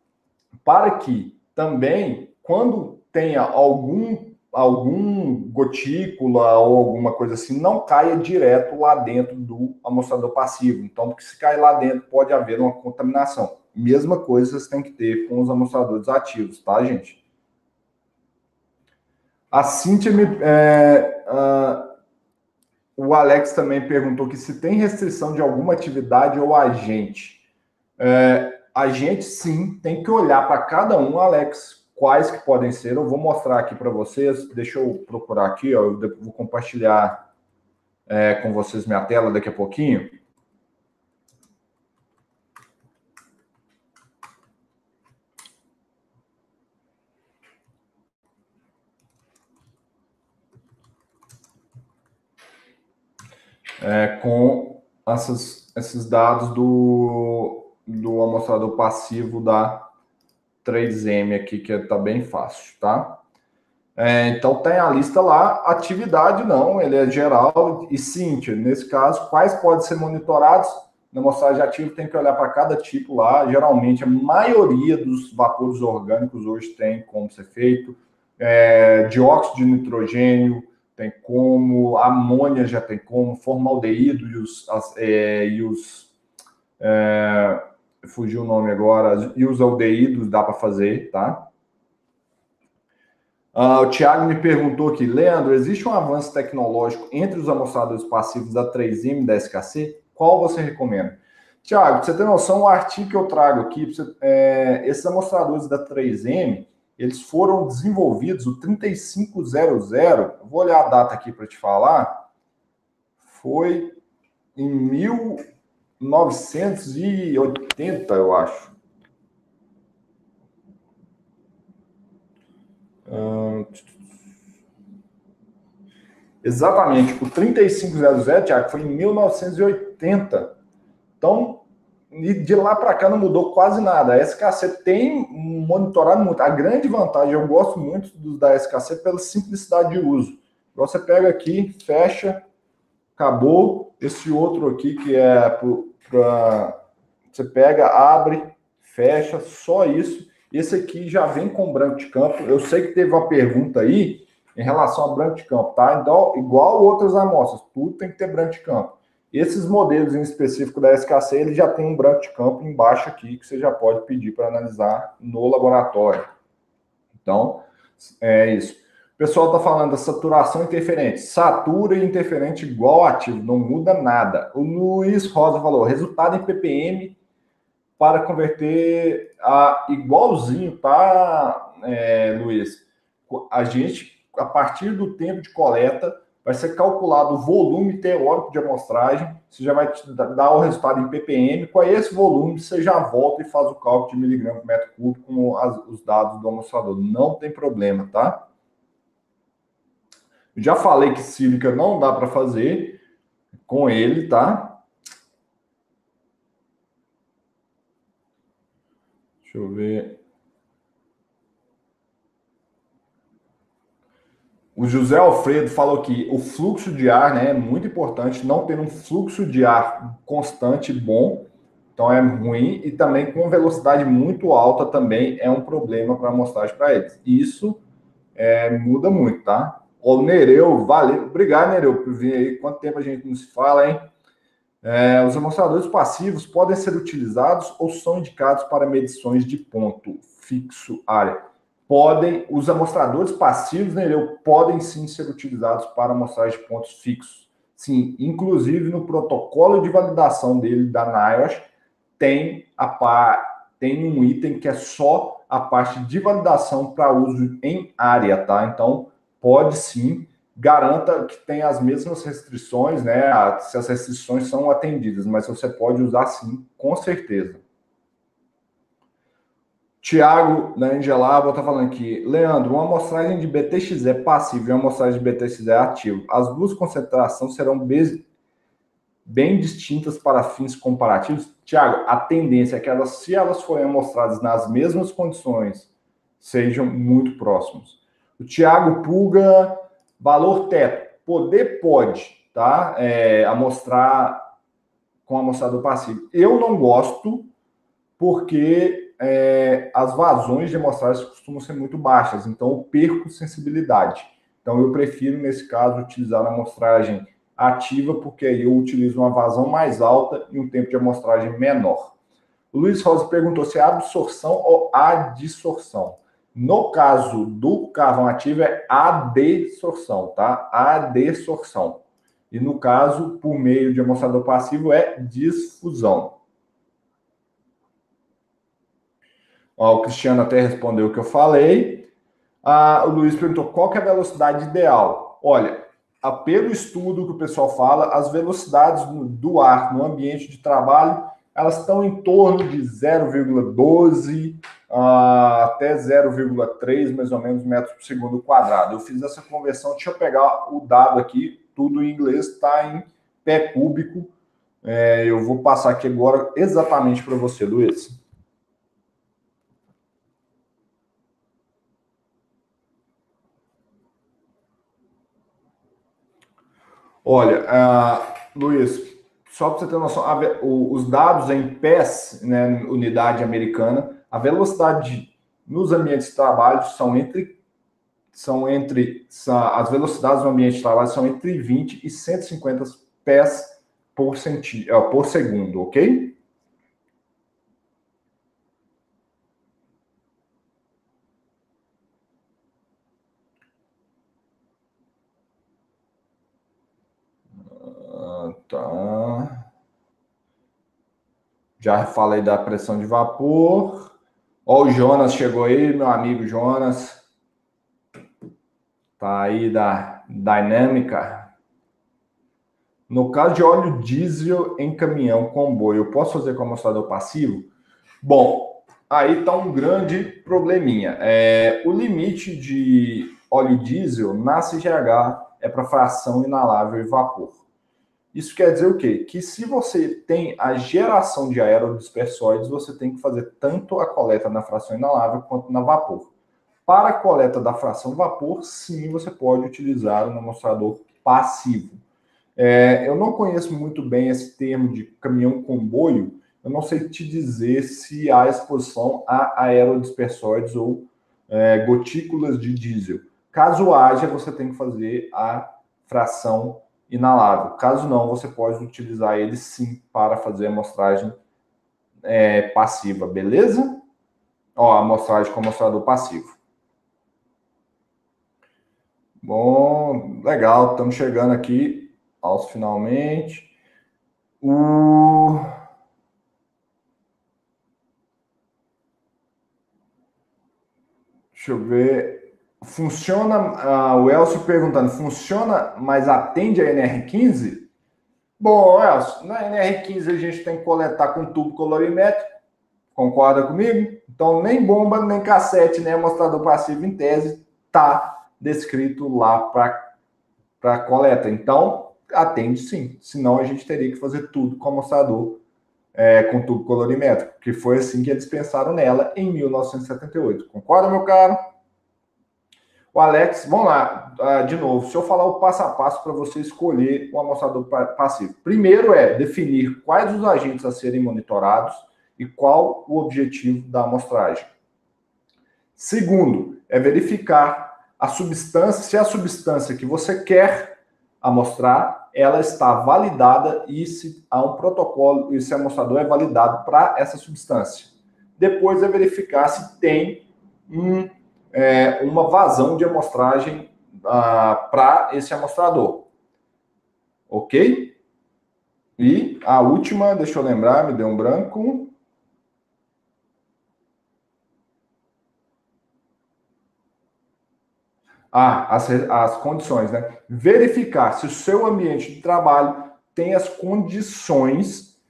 Speaker 1: para que também, quando tenha algum algum gotícula ou alguma coisa assim não caia direto lá dentro do amostrador passivo. Então, porque se cair lá dentro, pode haver uma contaminação. Mesma coisa vocês têm que ter com os amostradores ativos, tá, gente? A Cintia me. É, uh, o Alex também perguntou que se tem restrição de alguma atividade ou agente. É, agente, sim, tem que olhar para cada um, Alex, quais que podem ser. Eu vou mostrar aqui para vocês. Deixa eu procurar aqui, ó. Eu vou compartilhar é, com vocês minha tela daqui a pouquinho. É, com essas, esses dados do, do amostrador passivo da 3M aqui, que está bem fácil, tá? É, então tem a lista lá, atividade não, ele é geral e Cíntia, nesse caso, quais podem ser monitorados? Na amostragem ativa tem que olhar para cada tipo lá, geralmente a maioria dos vapores orgânicos hoje tem como ser feito, é, dióxido de nitrogênio tem como, amônia já tem como, formaldeído e os, as, é, e os é, fugiu o nome agora, e os aldeídos dá para fazer, tá? Uh, o Thiago me perguntou aqui, Leandro, existe um avanço tecnológico entre os amostradores passivos da 3M e da SKC? Qual você recomenda? Tiago, você tem noção, o artigo que eu trago aqui, você, é, esses amostradores da 3M, eles foram desenvolvidos, o 3500, vou olhar a data aqui para te falar, foi em 1980, eu acho. Exatamente, o 3500, Tiago, foi em 1980. Então, de lá para cá não mudou quase nada. A SKC tem monitorado muito. A grande vantagem, eu gosto muito da SKC pela simplicidade de uso. Você pega aqui, fecha, acabou. Esse outro aqui que é para você pega, abre, fecha, só isso. Esse aqui já vem com branco de campo. Eu sei que teve uma pergunta aí em relação a branco de campo, tá? Então, igual outras amostras, tudo tem que ter branco de campo. Esses modelos em específico da SKC, ele já tem um branco de campo embaixo aqui que você já pode pedir para analisar no laboratório. Então, é isso. O pessoal está falando da saturação interferente. Satura e interferente igual ativo, não muda nada. O Luiz Rosa falou, resultado em ppm para converter a igualzinho, tá, é, Luiz? A gente, a partir do tempo de coleta, vai ser calculado o volume teórico de amostragem, você já vai dar o resultado em ppm, com esse volume você já volta e faz o cálculo de miligrama por metro cúbico com as, os dados do amostrador, não tem problema, tá? Já falei que sílica não dá para fazer com ele, tá? Deixa eu ver. O José Alfredo falou que o fluxo de ar né, é muito importante, não ter um fluxo de ar constante bom, então é ruim, e também com velocidade muito alta também é um problema para a amostragem para eles. Isso é, muda muito, tá? O Nereu, valeu, obrigado Nereu por vir aí, quanto tempo a gente não se fala, hein? É, os amostradores passivos podem ser utilizados ou são indicados para medições de ponto fixo área podem, os amostradores passivos né, podem sim ser utilizados para amostragem de pontos fixos. Sim, inclusive no protocolo de validação dele da NIOSH tem a tem um item que é só a parte de validação para uso em área, tá? Então, pode sim, garanta que tem as mesmas restrições, né? Se as restrições são atendidas, mas você pode usar sim, com certeza. Tiago, da Angelava, está falando aqui. Leandro, uma amostragem de BTX é passiva e uma amostragem de BTX é ativa. As duas concentrações serão bem, bem distintas para fins comparativos. Tiago, a tendência é que elas, se elas forem amostradas nas mesmas condições, sejam muito próximos. O Tiago Pulga, valor teto. Poder pode, tá? É, amostrar com amostrador passivo. Eu não gosto, porque é, as vazões de amostragem costumam ser muito baixas, então eu perco sensibilidade. Então eu prefiro, nesse caso, utilizar a amostragem ativa, porque aí eu utilizo uma vazão mais alta e um tempo de amostragem menor. O Luiz Rosa perguntou se é absorção ou adsorção. No caso do carvão ativo é adsorção, tá? Adsorção. E no caso, por meio de amostrador passivo, é difusão. Ó, o Cristiano até respondeu o que eu falei. Ah, o Luiz perguntou qual é a velocidade ideal. Olha, pelo estudo que o pessoal fala, as velocidades do ar no ambiente de trabalho elas estão em torno de 0,12 ah, até 0,3 mais ou menos metros por segundo quadrado. Eu fiz essa conversão, deixa eu pegar o dado aqui, tudo em inglês, está em pé cúbico. É, eu vou passar aqui agora exatamente para você, Luiz. Olha, uh, Luiz, só para você ter noção, a, o, os dados em pés, né, unidade americana, a velocidade nos ambientes de trabalho são entre são entre as velocidades no ambiente de trabalho são entre 20 e 150 pés por, centi, uh, por segundo, ok? Tá. Já falei da pressão de vapor. Ó, o Jonas chegou aí, meu amigo Jonas. Tá aí da Dinâmica. No caso de óleo diesel em caminhão comboio, eu posso fazer com amostrador passivo? Bom, aí tá um grande probleminha. É, o limite de óleo diesel na CGH é para fração inalável e vapor. Isso quer dizer o quê? Que se você tem a geração de aerodispersóides, você tem que fazer tanto a coleta na fração inalável quanto na vapor. Para a coleta da fração vapor, sim, você pode utilizar um amostrador passivo. É, eu não conheço muito bem esse termo de caminhão comboio, eu não sei te dizer se há exposição a aerodispersóides ou é, gotículas de diesel. Caso haja, você tem que fazer a fração inalável. Caso não, você pode utilizar ele sim para fazer amostragem é, passiva, beleza? Ó, amostragem com amostrador passivo. Bom, legal, estamos chegando aqui aos finalmente. O... Deixa eu ver. Funciona, uh, o Elcio perguntando, funciona, mas atende a NR15? Bom, Elcio, na NR15 a gente tem que coletar com tubo colorimétrico, concorda comigo? Então, nem bomba, nem cassete, nem amostrador passivo em tese está descrito lá para coleta. Então, atende sim, senão a gente teria que fazer tudo com amostrador é, com tubo colorimétrico, que foi assim que eles pensaram nela em 1978. Concorda, meu caro? O Alex, vamos lá, uh, de novo, se eu falar o passo a passo para você escolher o amostrador passivo. Primeiro é definir quais os agentes a serem monitorados e qual o objetivo da amostragem. Segundo, é verificar a substância, se a substância que você quer amostrar, ela está validada e se há um protocolo, e esse amostrador é validado para essa substância. Depois é verificar se tem um é, uma vazão de amostragem ah, para esse amostrador. Ok? E a última, deixa eu lembrar, me deu um branco. Ah, as, as condições, né? Verificar se o seu ambiente de trabalho tem as condições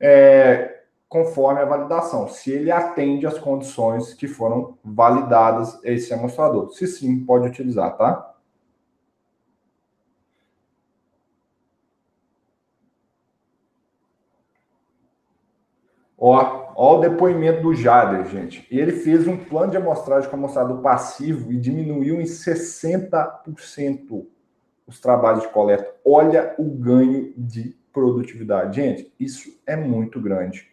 Speaker 1: é, conforme a validação, se ele atende às condições que foram validadas esse amostrador. Se sim, pode utilizar, tá? Ó, ó o depoimento do Jader, gente. Ele fez um plano de amostragem com amostrador passivo e diminuiu em 60% os trabalhos de coleta. Olha o ganho de produtividade. Gente, isso é muito grande.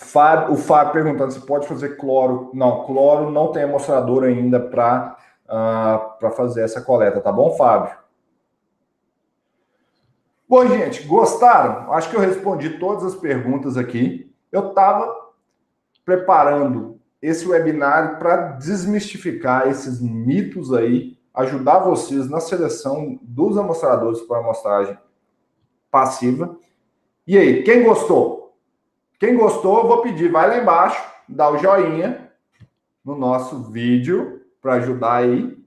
Speaker 1: Fábio, o Fábio perguntando se pode fazer cloro. Não, cloro não tem amostrador ainda para uh, ah, fazer essa coleta, tá bom, Fábio? Bom, gente, gostaram? Acho que eu respondi todas as perguntas aqui. Eu estava preparando esse webinário para desmistificar esses mitos aí, ajudar vocês na seleção dos amostradores para amostragem passiva. E aí, quem gostou? Quem gostou, vou pedir, vai lá embaixo, dá o joinha no nosso vídeo para ajudar aí.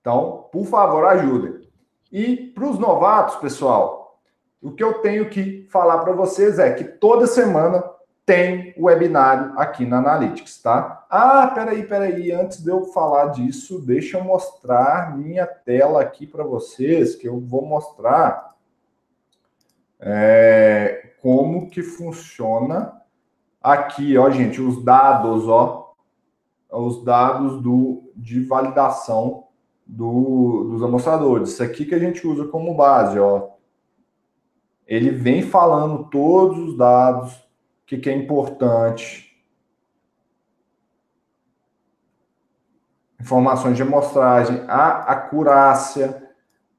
Speaker 1: Então, por favor, ajudem. E para os novatos, pessoal, o que eu tenho que falar para vocês é que toda semana tem webinário aqui na Analytics, tá? Ah, peraí, peraí, antes de eu falar disso, deixa eu mostrar minha tela aqui para vocês, que eu vou mostrar é, como que funciona aqui, ó, gente, os dados, ó, os dados do, de validação do, dos amostradores. Isso aqui que a gente usa como base, ó. Ele vem falando todos os dados, o que, que é importante. Informações de amostragem, a acurácia,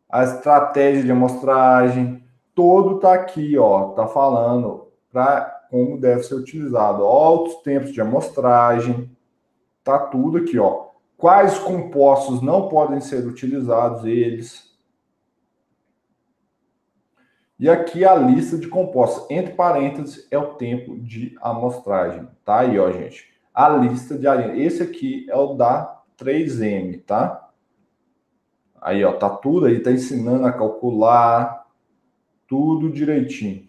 Speaker 1: a estratégia de amostragem, todo tá aqui, ó, tá falando para como deve ser utilizado. Altos tempos de amostragem, tá tudo aqui, ó. Quais compostos não podem ser utilizados eles. E aqui a lista de compostos. Entre parênteses é o tempo de amostragem. Tá aí, ó, gente. A lista de alinha. Esse aqui é o da 3M, tá? Aí, ó, tá tudo aí, tá ensinando a calcular tudo direitinho.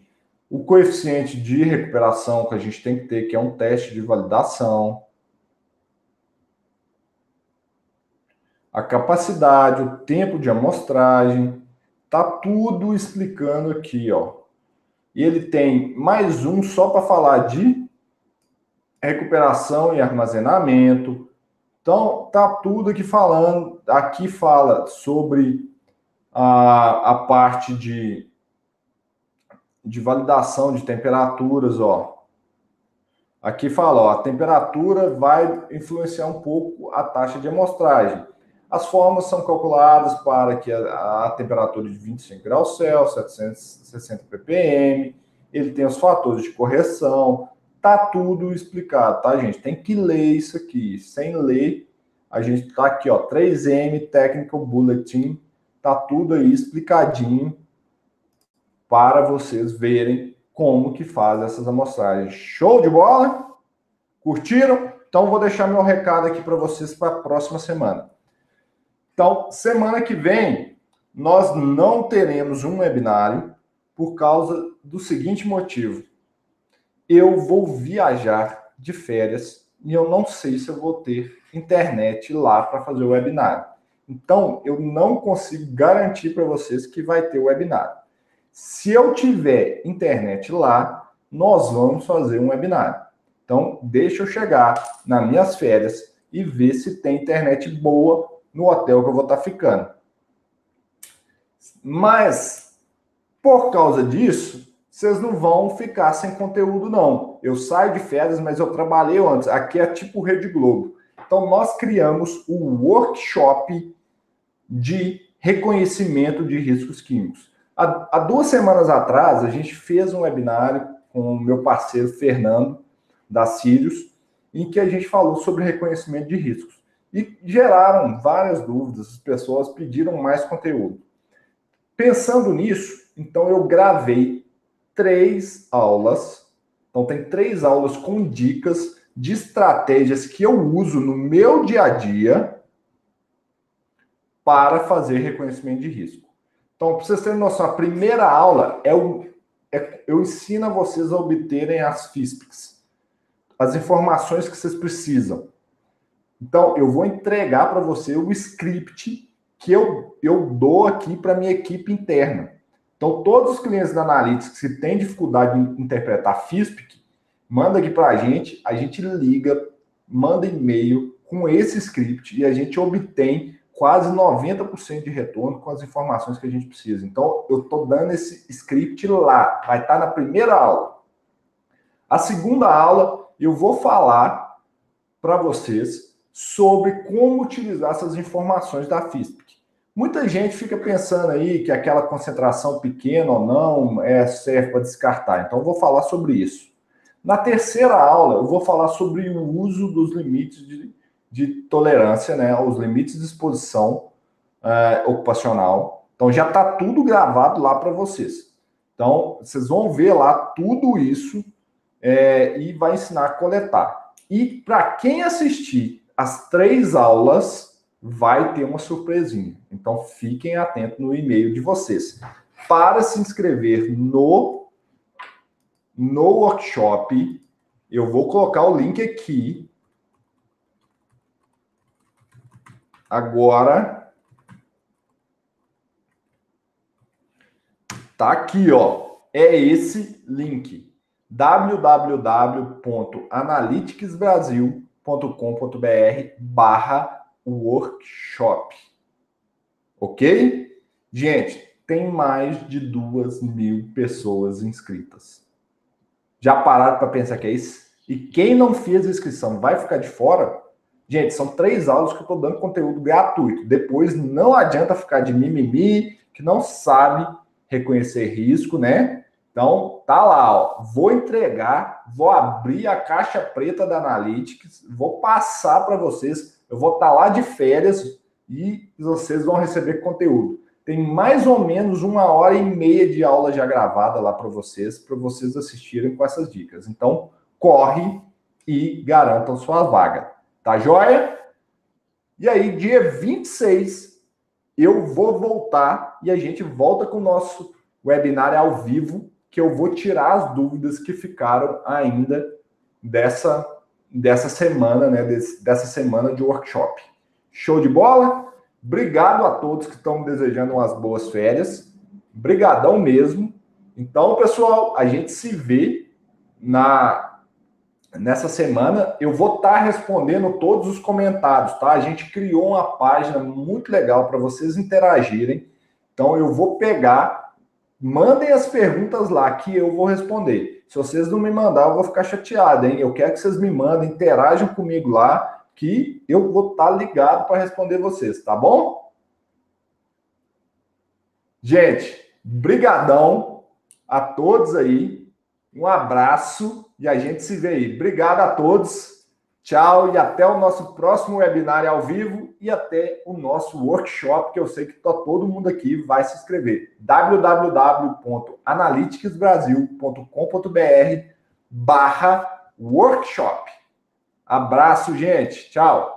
Speaker 1: O coeficiente de recuperação que a gente tem que ter, que é um teste de validação. A capacidade, o tempo de amostragem, tá tudo explicando aqui, ó. E ele tem mais um só para falar de recuperação e armazenamento. Então, tá tudo aqui falando. Aqui fala sobre a, a parte de de validação de temperaturas, ó. Aqui fala, ó, a temperatura vai influenciar um pouco a taxa de amostragem. As formas são calculadas para que a, a temperatura de 25 graus Celsius, 760 ppm, ele tem os fatores de correção, tá tudo explicado, tá, gente? Tem que ler isso aqui. Sem ler, a gente tá aqui, ó, 3M Technical Bulletin, tá tudo aí explicadinho para vocês verem como que faz essas amostragens. Show de bola? Curtiram? Então vou deixar meu recado aqui para vocês para a próxima semana. Então, semana que vem nós não teremos um webinário por causa do seguinte motivo. Eu vou viajar de férias e eu não sei se eu vou ter internet lá para fazer o webinário. Então, eu não consigo garantir para vocês que vai ter o webinário. Se eu tiver internet lá, nós vamos fazer um webinário. Então, deixa eu chegar nas minhas férias e ver se tem internet boa no hotel que eu vou estar ficando. Mas, por causa disso, vocês não vão ficar sem conteúdo, não. Eu saio de férias, mas eu trabalhei antes. Aqui é tipo Rede Globo. Então, nós criamos o workshop de reconhecimento de riscos químicos. Há, há duas semanas atrás, a gente fez um webinário com o meu parceiro Fernando, da Sirius, em que a gente falou sobre reconhecimento de riscos. E geraram várias dúvidas, as pessoas pediram mais conteúdo. Pensando nisso, então eu gravei três aulas. Então, tem três aulas com dicas de estratégias que eu uso no meu dia a dia para fazer reconhecimento de risco. Então, para vocês terem noção, a primeira aula é, o, é eu ensino a vocês a obterem as FISPICs, as informações que vocês precisam. Então, eu vou entregar para você o script que eu, eu dou aqui para minha equipe interna. Então, todos os clientes da Analytics que têm dificuldade em interpretar FISPIC, manda aqui para a gente, a gente liga, manda e-mail com esse script e a gente obtém quase 90% de retorno com as informações que a gente precisa. Então, eu estou dando esse script lá, vai estar tá na primeira aula. A segunda aula, eu vou falar para vocês sobre como utilizar essas informações da FISPIC. Muita gente fica pensando aí que aquela concentração pequena ou não é serve para descartar. Então, eu vou falar sobre isso. Na terceira aula, eu vou falar sobre o uso dos limites de de tolerância, né, aos limites de exposição é, ocupacional. Então já está tudo gravado lá para vocês. Então vocês vão ver lá tudo isso é, e vai ensinar a coletar. E para quem assistir as três aulas, vai ter uma surpresinha. Então fiquem atentos no e-mail de vocês. Para se inscrever no no workshop, eu vou colocar o link aqui Agora tá aqui, ó. É esse link www.analyticsbrasil.com.br barra workshop. Ok? Gente, tem mais de duas mil pessoas inscritas. Já pararam para pensar que é isso? E quem não fez a inscrição vai ficar de fora? Gente, são três aulas que eu estou dando conteúdo gratuito. Depois não adianta ficar de mimimi, que não sabe reconhecer risco, né? Então, tá lá, ó. Vou entregar, vou abrir a caixa preta da Analytics, vou passar para vocês. Eu vou estar tá lá de férias e vocês vão receber conteúdo. tem mais ou menos uma hora e meia de aula já gravada lá para vocês, para vocês assistirem com essas dicas. Então, corre e garantam sua vaga. Tá joia? E aí, dia 26, eu vou voltar e a gente volta com o nosso webinar ao vivo, que eu vou tirar as dúvidas que ficaram ainda dessa, dessa semana, né? dessa semana de workshop. Show de bola? Obrigado a todos que estão desejando umas boas férias. Brigadão mesmo. Então, pessoal, a gente se vê na nessa semana. Eu vou estar tá respondendo todos os comentários, tá? A gente criou uma página muito legal para vocês interagirem. Então, eu vou pegar, mandem as perguntas lá que eu vou responder. Se vocês não me mandar, eu vou ficar chateado, hein? Eu quero que vocês me mandem, interajam comigo lá, que eu vou estar tá ligado para responder vocês, tá bom? Gente, brigadão a todos aí. Um abraço e a gente se vê aí. Obrigado a todos. Tchau e até o nosso próximo webinar ao vivo e até o nosso workshop, que eu sei que tá todo mundo aqui vai se inscrever. www.analyticsbrasil.com.br barra workshop. Abraço, gente. Tchau.